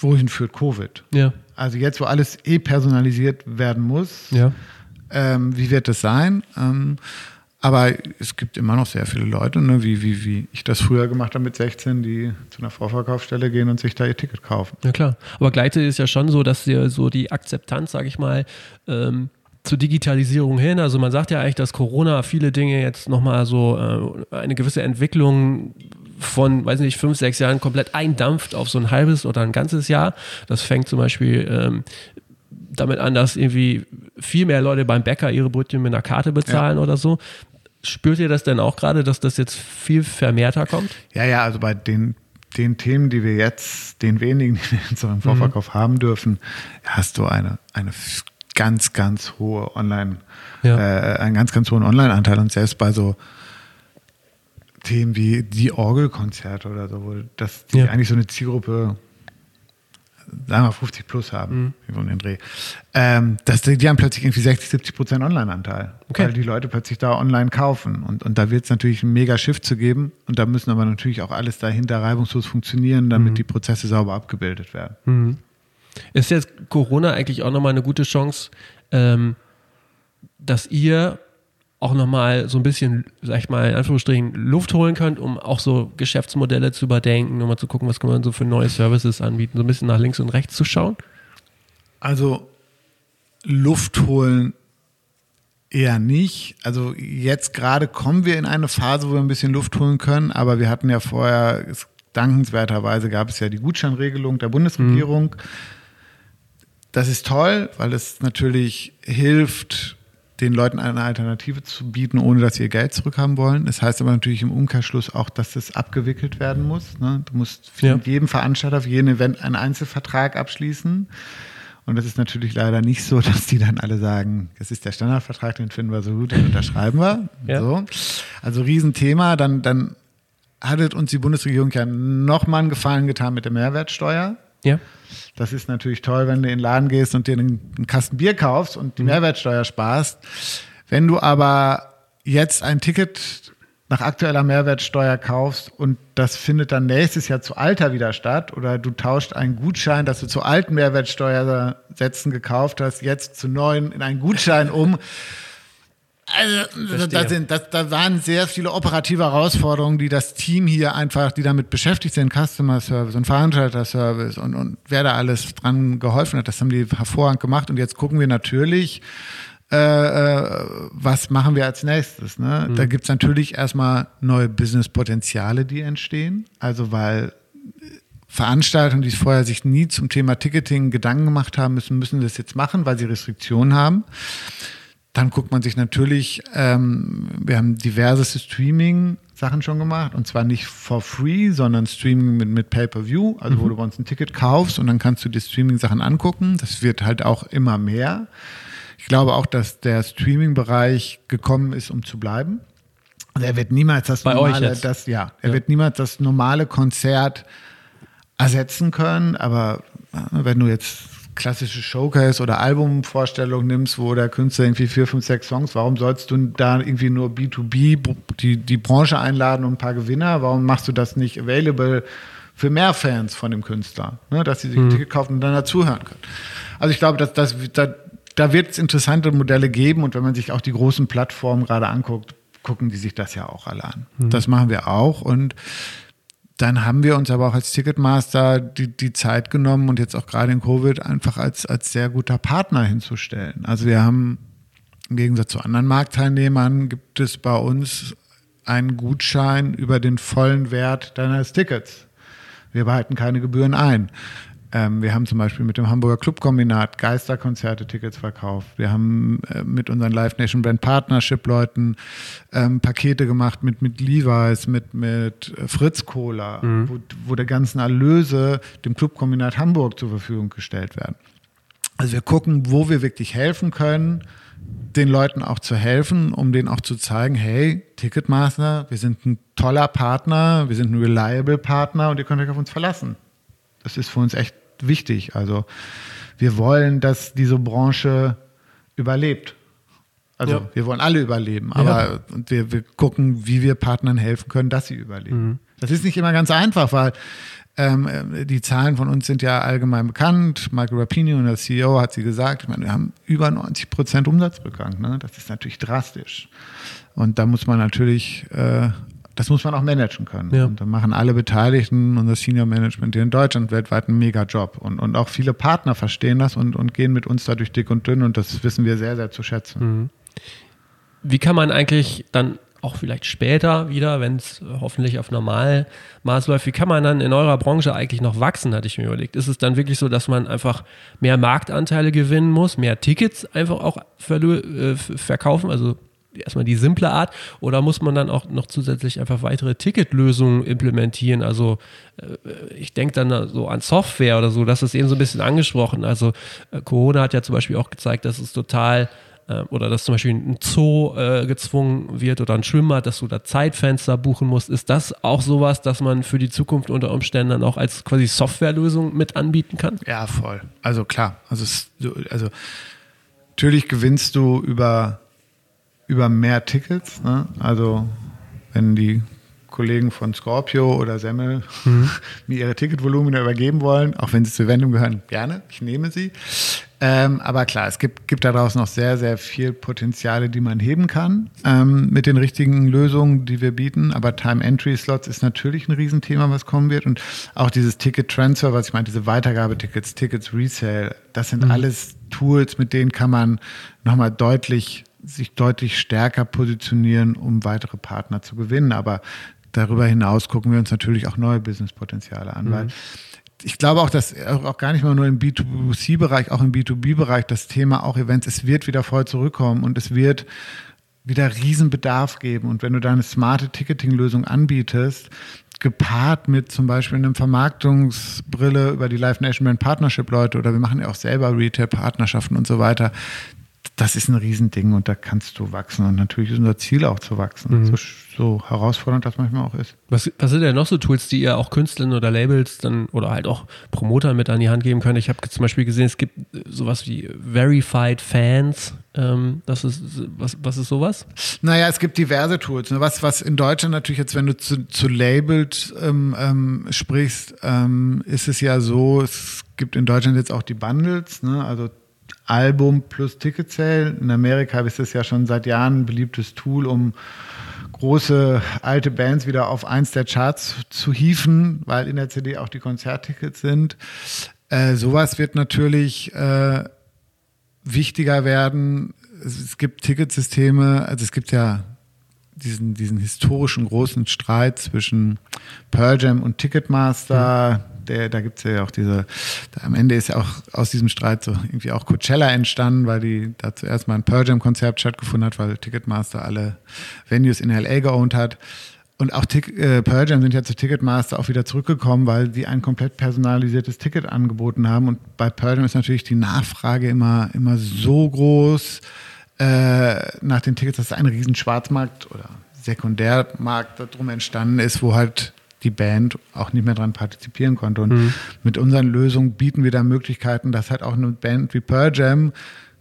wohin führt Covid? Ja. Also jetzt, wo alles eh personalisiert werden muss, Ja. Ähm, wie wird das sein? Ähm, aber es gibt immer noch sehr viele Leute, ne, wie, wie, wie ich das früher gemacht habe mit 16, die zu einer Vorverkaufsstelle gehen und sich da ihr Ticket kaufen. Ja, klar. Aber gleichzeitig ist ja schon so, dass dir so die Akzeptanz, sage ich mal, ähm, zur Digitalisierung hin. Also man sagt ja eigentlich, dass Corona viele Dinge jetzt nochmal so äh, eine gewisse Entwicklung von, weiß nicht, fünf, sechs Jahren komplett eindampft auf so ein halbes oder ein ganzes Jahr. Das fängt zum Beispiel ähm, damit an, dass irgendwie viel mehr Leute beim Bäcker ihre Brötchen mit einer Karte bezahlen oder so. Spürt ihr das denn auch gerade, dass das jetzt viel vermehrter kommt? Ja, ja, also bei den, den Themen, die wir jetzt, den wenigen, die wir jetzt im Vorverkauf haben dürfen, hast du eine, eine ganz, ganz hohe Online, Ja. äh, einen ganz, ganz hohen Online-Anteil. Und selbst bei so Themen wie die Orgelkonzerte oder so, wo das die Ja. eigentlich so eine Zielgruppe, sagen wir 50 plus Mhm. haben, über den Dreh, ähm, dass die, die haben plötzlich irgendwie 60, 70 Prozent Online-Anteil, Okay. weil die Leute plötzlich da online kaufen. Und, und da wird es natürlich einen mega Shift zu geben. Und da müssen aber natürlich auch alles dahinter reibungslos funktionieren, Mhm. damit die Prozesse sauber abgebildet werden. Ist jetzt Corona eigentlich auch nochmal eine gute Chance, ähm, dass ihr auch nochmal so ein bisschen, sag ich mal, in Anführungsstrichen Luft holen könnt, um auch so Geschäftsmodelle zu überdenken, um mal zu gucken, was kann man so für neue Services anbieten, so ein bisschen nach links und rechts zu schauen? Also Luft holen Eher nicht. Also jetzt gerade kommen wir in eine Phase, wo wir ein bisschen Luft holen können, aber wir hatten ja vorher, dankenswerterweise gab es ja die Gutscheinregelung der Bundesregierung. Mhm. Das ist toll, weil es natürlich hilft, den Leuten eine Alternative zu bieten, ohne dass sie ihr Geld zurückhaben wollen. Das heißt aber natürlich im Umkehrschluss auch, dass das abgewickelt werden muss. Ne? Du musst für ja. jedem Veranstalter, für jeden Event einen Einzelvertrag abschließen. Und das ist natürlich leider nicht so, dass die dann alle sagen, das ist der Standardvertrag, den finden wir so gut, den unterschreiben wir. Ja. So. Also Riesenthema. Dann, dann hattet uns die Bundesregierung ja nochmal einen Gefallen getan mit der Mehrwertsteuer. Ja. Das ist natürlich toll, wenn du in den Laden gehst und dir einen, einen Kasten Bier kaufst und die mhm. Mehrwertsteuer sparst. Wenn du aber jetzt ein Ticket nach aktueller Mehrwertsteuer kaufst und das findet dann nächstes Jahr zu alter wieder statt oder du tauscht einen Gutschein, das du zu alten Mehrwertsteuersätzen gekauft hast, jetzt zu neuen in einen Gutschein um. Also da, sind, das, da waren sehr viele operative Herausforderungen, die das Team hier einfach, die damit beschäftigt sind, Customer Service und Veranstalter Service und, und wer da alles dran geholfen hat, das haben die hervorragend gemacht. Und jetzt gucken wir natürlich, äh, äh, was machen wir als nächstes? Ne? Mhm. Da gibt es natürlich erstmal neue Business-Potenziale, die entstehen. Also weil Veranstaltungen, die vorher sich nie zum Thema Ticketing Gedanken gemacht haben müssen, müssen das jetzt machen, weil sie Restriktionen haben. Dann guckt man sich natürlich, ähm, wir haben diverse Streaming-Sachen schon gemacht und zwar nicht for free, sondern Streaming mit, mit Pay-per-View, also mhm. wo du bei uns ein Ticket kaufst und dann kannst du dir Streaming-Sachen angucken. Das wird halt auch immer mehr. Ich glaube auch, dass der Streaming-Bereich gekommen ist, um zu bleiben. Also er wird niemals das Bei normale, das, ja, er ja. wird niemals das normale Konzert ersetzen können, aber äh, wenn du jetzt klassische Showcase oder Albumvorstellung nimmst, wo der Künstler irgendwie vier, fünf, sechs Songs, warum sollst du da irgendwie nur B2B die, die Branche einladen und ein paar Gewinner? Warum machst du das nicht available für mehr Fans von dem Künstler, ne, dass sie sich ein mhm. Ticket kaufen und dann dazuhören können? Also ich glaube, dass, dass, dass da wird es interessante Modelle geben und wenn man sich auch die großen Plattformen gerade anguckt, gucken die sich das ja auch alle an. Mhm. Das machen wir auch und dann haben wir uns aber auch als Ticketmaster die, die Zeit genommen und jetzt auch gerade in Covid einfach als, als sehr guter Partner hinzustellen. Also wir haben im Gegensatz zu anderen Marktteilnehmern gibt es bei uns einen Gutschein über den vollen Wert deines Tickets. Wir behalten keine Gebühren ein. Ähm, wir haben zum Beispiel mit dem Hamburger Clubkombinat Geisterkonzerte-Tickets verkauft. Wir haben äh, mit unseren Live Nation Brand Partnership-Leuten ähm, Pakete gemacht mit, mit Levi's, mit, mit äh, Fritz Cola, mhm. wo, wo der ganzen Erlöse dem Clubkombinat Hamburg zur Verfügung gestellt werden. Also wir gucken, wo wir wirklich helfen können, den Leuten auch zu helfen, um denen auch zu zeigen, hey, Ticketmaster, wir sind ein toller Partner, wir sind ein reliable Partner und ihr könnt euch auf uns verlassen. Das ist für uns echt wichtig. Also wir wollen, dass diese Branche überlebt. Also ja. wir wollen alle überleben, aber ja. und wir, wir gucken, wie wir Partnern helfen können, dass sie überleben. Mhm. Das ist nicht immer ganz einfach, weil ähm, die Zahlen von uns sind ja allgemein bekannt. Michael Rapini, unser CEO, hat sie gesagt. Ich meine, wir haben über 90 Prozent Umsatzrückgang. Ne? Das ist natürlich drastisch. Und da muss man natürlich äh, das muss man auch managen können. Ja. Und da machen alle Beteiligten und das Senior Management hier in Deutschland weltweit einen Mega-Job. Und, und auch viele Partner verstehen das und, und gehen mit uns dadurch dick und dünn und das wissen wir sehr, sehr zu schätzen. Mhm. Wie kann man eigentlich dann auch vielleicht später wieder, wenn es hoffentlich auf normal Maß läuft, wie kann man dann in eurer Branche eigentlich noch wachsen, hatte ich mir überlegt. Ist es dann wirklich so, dass man einfach mehr Marktanteile gewinnen muss, mehr Tickets einfach auch äh, verkaufen, also erstmal die simple Art oder muss man dann auch noch zusätzlich einfach weitere Ticketlösungen implementieren? Also äh, ich denke dann so an Software oder so, das ist eben so ein bisschen angesprochen. Also äh, Corona hat ja zum Beispiel auch gezeigt, dass es total äh, oder dass zum Beispiel ein Zoo äh, gezwungen wird oder ein Schwimmbad, dass du da Zeitfenster buchen musst. Ist das auch sowas, dass man für die Zukunft unter Umständen dann auch als quasi Softwarelösung mit anbieten kann? Ja, voll. Also klar. Also, also natürlich gewinnst du über über mehr Tickets. Ne? Also wenn die Kollegen von Scorpio oder Semmel mhm. mir ihre Ticketvolumina übergeben wollen, auch wenn sie zur Wendung gehören, gerne, ich nehme sie. Ähm, aber klar, es gibt, gibt daraus noch sehr, sehr viel Potenziale, die man heben kann ähm, mit den richtigen Lösungen, die wir bieten. Aber Time-Entry-Slots ist natürlich ein Riesenthema, was kommen wird. Und auch dieses Ticket-Transfer, was ich meine, diese Weitergabetickets, Tickets Resale, das sind mhm. alles Tools, mit denen kann man nochmal deutlich sich deutlich stärker positionieren, um weitere Partner zu gewinnen. Aber darüber hinaus gucken wir uns natürlich auch neue Businesspotenziale an, mhm. weil ich glaube auch, dass auch gar nicht mal nur im B2C-Bereich, auch im B2B-Bereich das Thema auch Events, es wird wieder voll zurückkommen und es wird wieder Riesenbedarf geben. Und wenn du da eine smarte Ticketing-Lösung anbietest, gepaart mit zum Beispiel einem Vermarktungsbrille über die Live Nation Brand Partnership Leute oder wir machen ja auch selber Retail-Partnerschaften und so weiter. Das ist ein Riesending und da kannst du wachsen. Und natürlich ist unser Ziel auch zu wachsen. Mhm. So, so, herausfordernd das manchmal auch ist. Was, was sind denn noch so Tools, die ihr auch Künstlern oder Labels dann oder halt auch Promotern mit an die Hand geben könnt? Ich habe zum Beispiel gesehen, es gibt sowas wie Verified Fans. Ähm, das ist, was, was ist sowas? Naja, es gibt diverse Tools. Ne? Was, was in Deutschland natürlich jetzt, wenn du zu, zu Labels ähm, ähm, sprichst, ähm, ist es ja so, es gibt in Deutschland jetzt auch die Bundles, ne? also Album plus Ticket Sale. In Amerika ist das ja schon seit Jahren ein beliebtes Tool, um große alte Bands wieder auf eins der Charts zu hieven, weil in der CD auch die Konzerttickets sind. Äh, sowas wird natürlich äh, wichtiger werden. Es, gibt Ticketsysteme, also es gibt ja diesen, diesen historischen großen Streit zwischen Pearl Jam und Ticketmaster. Mhm der, da gibt es ja auch diese, da am Ende ist ja auch aus diesem Streit so irgendwie auch Coachella entstanden, weil die da zuerst mal ein Pearl Jam-Konzert stattgefunden hat, weil Ticketmaster alle Venues in LA geowned hat. Und auch Tick, äh, Pearl Jam sind ja zu Ticketmaster auch wieder zurückgekommen, weil sie ein komplett personalisiertes Ticket angeboten haben. Und bei Pearl Jam ist natürlich die Nachfrage immer, immer so groß äh, nach den Tickets, dass ein riesen Schwarzmarkt oder Sekundärmarkt darum entstanden ist, wo halt die Band auch nicht mehr daran partizipieren konnte. Und mhm. mit unseren Lösungen bieten wir da Möglichkeiten, dass halt auch eine Band wie Pearl Jam,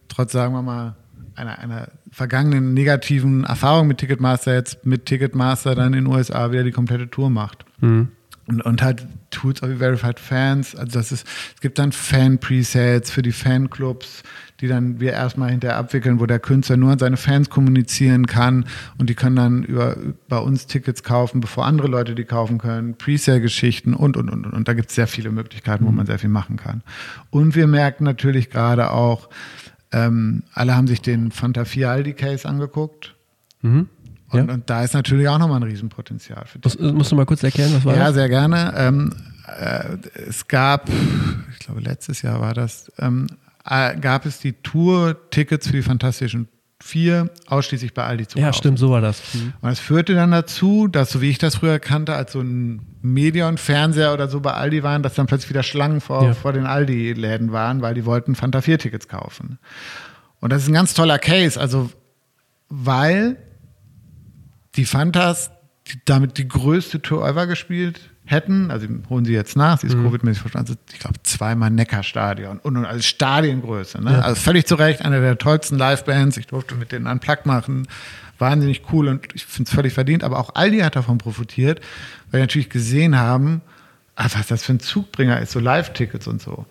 trotz, sagen wir mal, einer, einer vergangenen negativen Erfahrung mit Ticketmaster jetzt mit Ticketmaster dann in den USA wieder die komplette Tour macht. Mhm. Und, und halt Tools wie Verified Fans, also das ist, es gibt dann Fan-Presets für die Fanclubs, die dann wir erstmal hinterher abwickeln, wo der Künstler nur an seine Fans kommunizieren kann und die können dann über, bei uns Tickets kaufen, bevor andere Leute die kaufen können, Presale-Geschichten und, und, und, und. Da gibt es sehr viele Möglichkeiten, wo mhm. man sehr viel machen kann. Und wir merken natürlich gerade auch, ähm, alle haben sich den Fanta Fialdi-Case angeguckt. Mhm. Und, ja. und, da ist natürlich auch nochmal ein Riesenpotenzial. Für Muss, musst du mal kurz erklären, was war ja, das? Ja, sehr gerne. Ähm, äh, es gab, ich glaube letztes Jahr war das, ähm, äh, gab es die Tour-Tickets für die Fantastischen Vier ausschließlich bei Aldi zu Ja, stimmt, so war das. Mhm. Und es führte dann dazu, dass, so wie ich das früher kannte, als so ein Medion-Fernseher oder so bei Aldi waren, dass dann plötzlich wieder Schlangen vor, ja. vor den Aldi-Läden waren, weil die wollten Fanta 4-Tickets kaufen. Und das ist ein ganz toller Case, also weil die Fantas die damit die größte Tour ever gespielt hätten. Also holen sie jetzt nach, sie ist mhm. Covid-mäßig verstanden. Also, ich glaube, zweimal Neckarstadion und, und als Stadiengröße. Ne? Ja. Also völlig zu Recht, eine der tollsten Live-Bands. Ich durfte mit denen einen Plug machen. Wahnsinnig cool und ich finde es völlig verdient. Aber auch Aldi hat davon profitiert, weil die natürlich gesehen haben, ach, was das für ein Zugbringer ist, so Live-Tickets und so.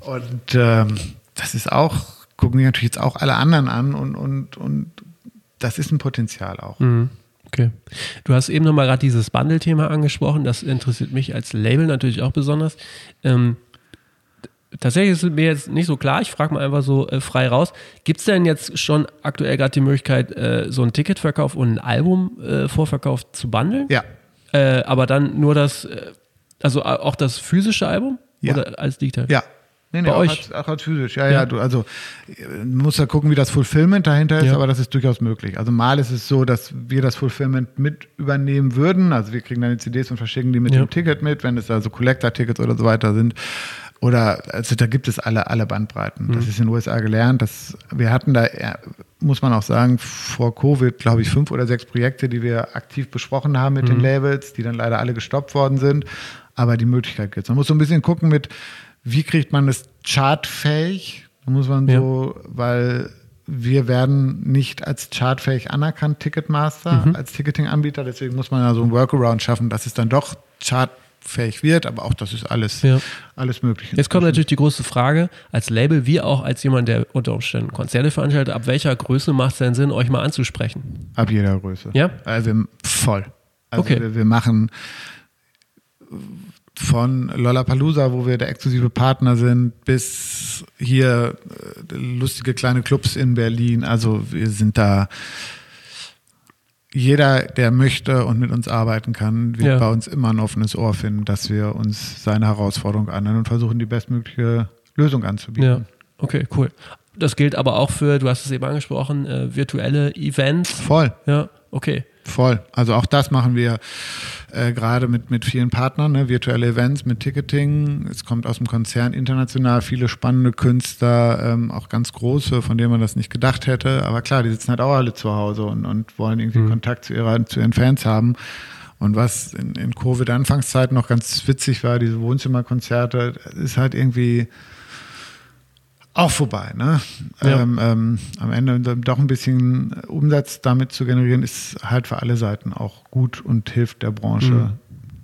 Und ähm, das ist auch, gucken die natürlich jetzt auch alle anderen an und, und, und das ist ein Potenzial auch. Mhm. Okay. Du hast eben nochmal gerade dieses Bundle-Thema angesprochen. Das interessiert mich als Label natürlich auch besonders. Ähm, tatsächlich ist es mir jetzt nicht so klar. Ich frage mal einfach so äh, frei raus. Gibt es denn jetzt schon aktuell gerade die Möglichkeit, äh, so einen Ticketverkauf und einen Album-Vorverkauf äh, zu bundeln? Ja. Äh, aber dann nur das, äh, also auch das physische Album? Ja. Oder als digital? Ja, Nee, nee, Bei auch, euch? Als, auch als physisch. Ja, ja, ja, du, also du musst ja gucken, wie das Fulfillment dahinter ist, ja. aber das ist durchaus möglich. Also mal ist es so, dass wir das Fulfillment mit übernehmen würden. Also wir kriegen dann die CDs und verschicken die mit ja. dem Ticket mit, wenn es also Collector-Tickets oder so weiter sind. Oder also da gibt es alle, alle Bandbreiten. Mhm. Das ist in den USA gelernt. Das, wir hatten da, muss man auch sagen, vor Covid, glaube ich, fünf oder sechs Projekte, die wir aktiv besprochen haben mit mhm. den Labels, die dann leider alle gestoppt worden sind. Aber die Möglichkeit gibt es. Man muss so ein bisschen gucken mit, wie kriegt man das chartfähig? Da muss man so, ja. weil wir werden nicht als chartfähig anerkannt, Ticketmaster, mhm. als Ticketing-Anbieter. Deswegen muss man ja so ein Workaround schaffen, dass es dann doch chartfähig wird. Aber auch das ist alles, ja. alles möglich. Jetzt kommt natürlich die große Frage, als Label, wie auch als jemand, der unter Umständen Konzerte veranstaltet, ab welcher Größe macht es denn Sinn, euch mal anzusprechen? Ab jeder Größe. Ja? Also voll. Also okay. wir, wir machen von Lollapalooza, wo wir der exklusive Partner sind, bis hier lustige kleine Clubs in Berlin. Also wir sind da jeder, der möchte und mit uns arbeiten kann, wird Ja. bei uns immer ein offenes Ohr finden, dass wir uns seine Herausforderung annehmen und versuchen, die bestmögliche Lösung anzubieten. Ja, okay, cool. Das gilt aber auch für, du hast es eben angesprochen, äh, virtuelle Events. Voll, Ja, okay. Voll. Also auch das machen wir äh, gerade mit, mit vielen Partnern, ne? virtuelle Events mit Ticketing. Es kommt aus dem Konzern international viele spannende Künstler, ähm, auch ganz große, von denen man das nicht gedacht hätte. Aber klar, die sitzen halt auch alle zu Hause und, und wollen irgendwie Kontakt zu, ihrer, zu ihren Fans haben. Und was in, in Covid-Anfangszeiten noch ganz witzig war, diese Wohnzimmerkonzerte, ist halt irgendwie auch vorbei. Ne? Ja. Ähm, ähm, am Ende doch ein bisschen Umsatz damit zu generieren, ist halt für alle Seiten auch gut und hilft der Branche, Mhm.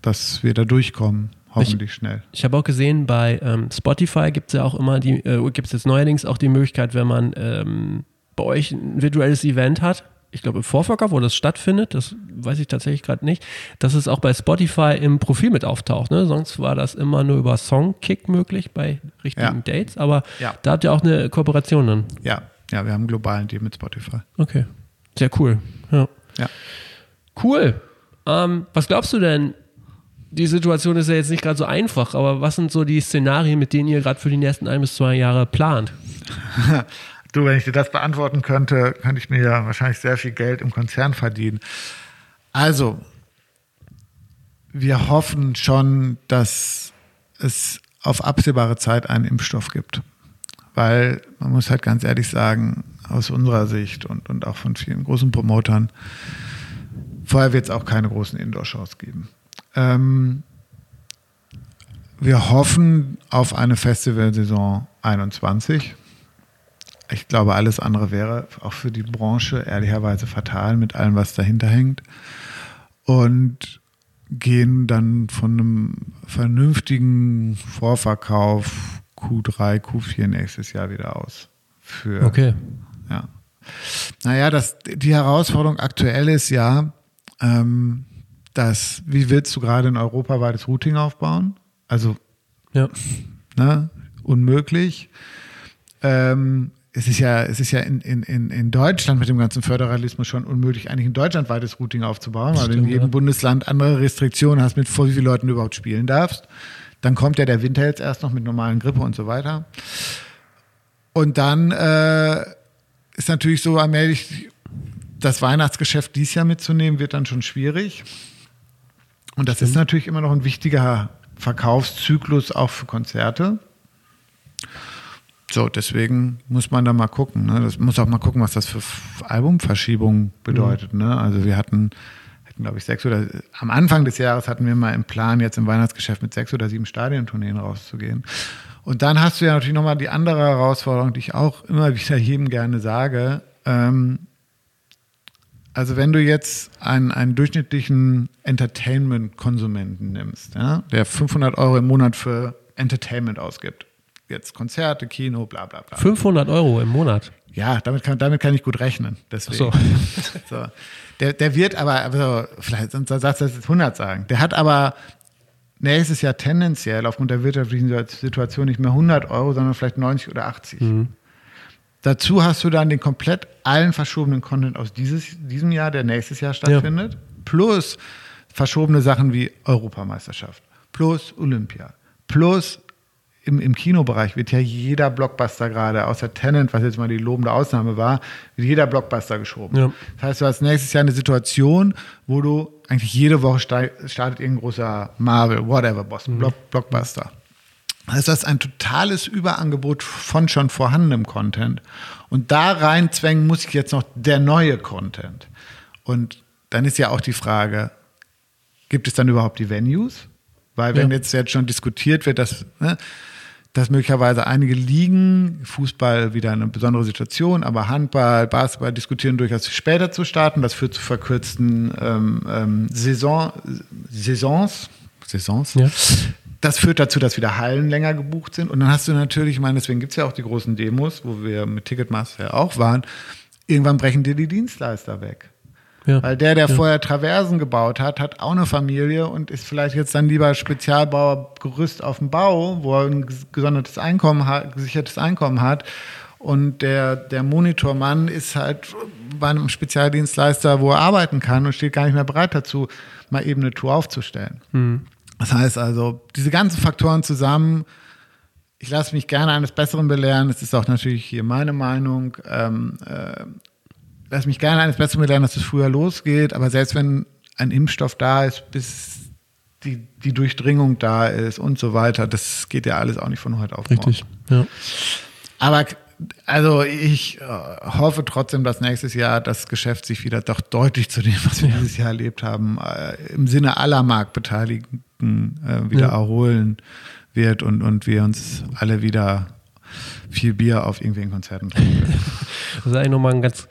dass wir da durchkommen, hoffentlich schnell. Ich habe auch gesehen, bei ähm, Spotify gibt es ja auch immer die, äh, gibt es jetzt neuerdings auch die Möglichkeit, wenn man ähm, bei euch ein virtuelles Event hat, ich glaube im Vorverkauf, wo das stattfindet, das weiß ich tatsächlich gerade nicht, dass es auch bei Spotify im Profil mit auftaucht. Ne? Sonst war das immer nur über Songkick möglich bei richtigen Ja. Dates, aber Ja. da habt ihr auch eine Kooperation dann. Ja, ja, wir haben einen globalen Deal mit Spotify. Okay, sehr cool. Ja. Ja. Cool. Ähm, was glaubst du denn? Die Situation ist ja jetzt nicht gerade so einfach, aber was sind so die Szenarien, mit denen ihr gerade für die nächsten ein bis zwei Jahre plant? Du, wenn ich dir das beantworten könnte, könnte ich mir ja wahrscheinlich sehr viel Geld im Konzern verdienen. Also, wir hoffen schon, dass es auf absehbare Zeit einen Impfstoff gibt. Weil man muss halt ganz ehrlich sagen, aus unserer Sicht und, und auch von vielen großen Promotern, vorher wird es auch keine großen Indoor-Shows geben. Ähm, wir hoffen auf eine Festivalsaison 21. Ich glaube, alles andere wäre auch für die Branche ehrlicherweise fatal mit allem, was dahinter hängt. Und gehen dann von einem vernünftigen Vorverkauf Q3, Q4 nächstes Jahr wieder aus. Für, Okay. ja. Naja, das, die Herausforderung aktuell ist ja, ähm, dass, wie willst du gerade ein europaweites Routing aufbauen? Also Ja. ne? unmöglich. Ähm, es ist ja, es ist ja in, in, in Deutschland mit dem ganzen Föderalismus schon unmöglich, eigentlich ein deutschlandweites Routing aufzubauen, weil du in Stimmt, jedem ja. Bundesland andere Restriktionen hast, mit vor wie vielen Leuten du überhaupt spielen darfst. Dann kommt ja der Winter jetzt erst noch mit normalen Grippe und so weiter. Und dann äh, ist natürlich so allmählich das Weihnachtsgeschäft dies Jahr mitzunehmen, wird dann schon schwierig. Und das ist natürlich immer noch ein wichtiger Verkaufszyklus auch für Konzerte. So, deswegen muss man da mal gucken. Ne? Das muss auch mal gucken, was das für Albumverschiebungen bedeutet. Ne? Also wir hatten, hatten glaube ich, sechs oder am Anfang des Jahres hatten wir mal im Plan, jetzt im Weihnachtsgeschäft mit sechs oder sieben Stadiontourneen rauszugehen. Und dann hast du ja natürlich nochmal die andere Herausforderung, die ich auch immer wieder jedem gerne sage. Ähm, also wenn du jetzt einen, einen durchschnittlichen Entertainment-Konsumenten nimmst, ja, der 500 Euro im Monat für Entertainment ausgibt, jetzt Konzerte, Kino, bla bla bla. 500 Euro im Monat. Ja, damit kann, damit kann ich gut rechnen. Deswegen. So. Der, der wird aber, also, vielleicht sonst sagst du das jetzt 100 sagen. Der hat aber nächstes Jahr tendenziell aufgrund der wirtschaftlichen Situation nicht mehr 100 Euro, sondern vielleicht 90 oder 80. Dazu hast du dann den komplett allen verschobenen Content aus dieses, diesem Jahr, der nächstes Jahr stattfindet, plus verschobene Sachen wie Europameisterschaft, plus Olympia, plus im, im Kinobereich wird ja jeder Blockbuster gerade, außer Tenant, was jetzt mal die lobende Ausnahme war, wird jeder Blockbuster geschoben. Ja. Das heißt, du hast nächstes Jahr eine Situation, wo du eigentlich jede Woche startet irgendein großer Marvel, whatever, Boss, Block, Blockbuster. Das heißt, das ist ein totales Überangebot von schon vorhandenem Content. Und da reinzwängen muss ich jetzt noch der neue Content. Und dann ist ja auch die Frage, gibt es dann überhaupt die Venues? Weil wenn Ja. jetzt, jetzt schon diskutiert wird, dass, ne, dass möglicherweise einige Ligen, Fußball wieder eine besondere Situation, aber Handball, Basketball diskutieren durchaus später zu starten. Das führt zu verkürzten ähm, ähm, Saison, Saisons. Saisons. Ja. Das führt dazu, dass wieder Hallen länger gebucht sind. Und dann hast du natürlich, ich meine, deswegen gibt es ja auch die großen Demos, wo wir mit Ticketmaster ja auch waren. Irgendwann brechen dir die Dienstleister weg. Ja. Weil der, der vorher Traversen gebaut hat, hat auch eine Familie und ist vielleicht jetzt dann lieber Spezialbauer Gerüst auf dem Bau, wo er ein ges- gesondertes Einkommen hat, gesichertes Einkommen hat Und der, der Monitormann ist halt bei einem Spezialdienstleister, wo er arbeiten kann und steht gar nicht mehr bereit dazu, mal eben eine Tour aufzustellen. Mhm. Das heißt also, diese ganzen Faktoren zusammen, ich lasse mich gerne eines Besseren belehren. Es ist auch natürlich hier meine Meinung. Ähm, äh, lasse mich gerne eines Besseren belehren, dass es früher losgeht. Aber selbst wenn ein Impfstoff da ist, bis die, die Durchdringung da ist und so weiter, das geht ja alles auch nicht von heute auf morgen. Richtig, ja. Aber also ich äh, hoffe trotzdem, dass nächstes Jahr das Geschäft sich wieder doch deutlich zu dem, was wir dieses Jahr erlebt haben, äh, im Sinne aller Marktbeteiligten äh, wieder ja. erholen wird und, und wir uns alle wieder viel Bier auf irgendwelchen Konzerten trinken. das ist eigentlich nochmal ein ganz,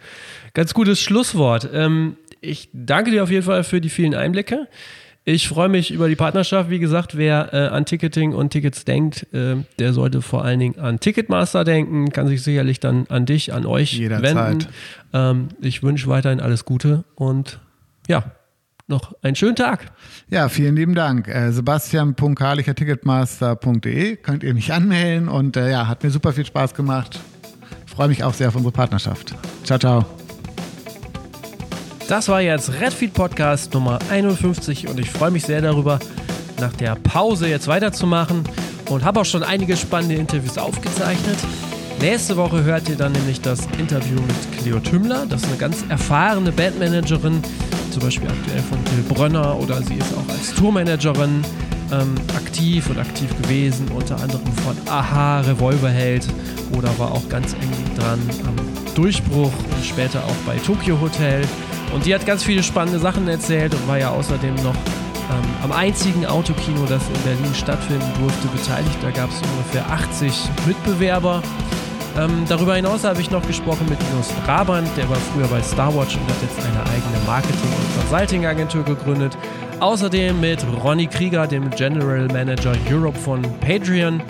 ganz gutes Schlusswort. Ähm, ich danke dir auf jeden Fall für die vielen Einblicke. Ich freue mich über die Partnerschaft. Wie gesagt, wer äh, an Ticketing und Tickets denkt, äh, der sollte vor allen Dingen an Ticketmaster denken, kann sich sicherlich dann an dich, an euch Jederzeit. wenden. Ähm, ich wünsche weiterhin alles Gute und ja, noch einen schönen Tag. Ja, vielen lieben Dank. Äh, Sebastian.karlicher.ticketmaster.de könnt ihr mich anmelden und äh, ja, hat mir super viel Spaß gemacht. Ich freue mich auch sehr auf unsere Partnerschaft. Ciao, ciao. Das war jetzt Redfeed Podcast Nummer 51 und ich freue mich sehr darüber, nach der Pause jetzt weiterzumachen und habe auch schon einige spannende Interviews aufgezeichnet. Nächste Woche hört ihr dann nämlich das Interview mit Cleo Tümmler. Das ist eine ganz erfahrene Bandmanagerin, zum Beispiel aktuell von Till Brönner oder sie ist auch als Tourmanagerin ähm, aktiv und aktiv gewesen, unter anderem von Aha, Revolverheld oder war auch ganz eng dran am Durchbruch und später auch bei Tokyo Hotel. Und die hat ganz viele spannende Sachen erzählt und war ja außerdem noch ähm, am einzigen Autokino, das in Berlin stattfinden durfte, beteiligt. Da gab es ungefähr 80 Mitbewerber. Ähm, darüber hinaus habe ich noch gesprochen mit Linus Brabant, der war früher bei Starwatch und hat jetzt eine eigene Marketing- und Consulting-Agentur gegründet. Außerdem mit Ronny Krieger, dem General Manager Europe von Patreon,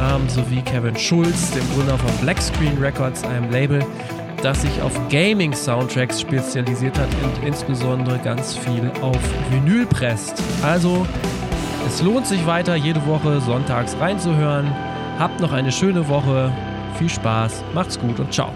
ähm, sowie Kevin Schulz, dem Gründer von Black Screen Records, einem Label, das sich auf Gaming-Soundtracks spezialisiert hat und insbesondere ganz viel auf Vinyl presst. Also, es lohnt sich weiter, jede Woche sonntags reinzuhören. Habt noch eine schöne Woche. Viel Spaß, macht's gut und ciao.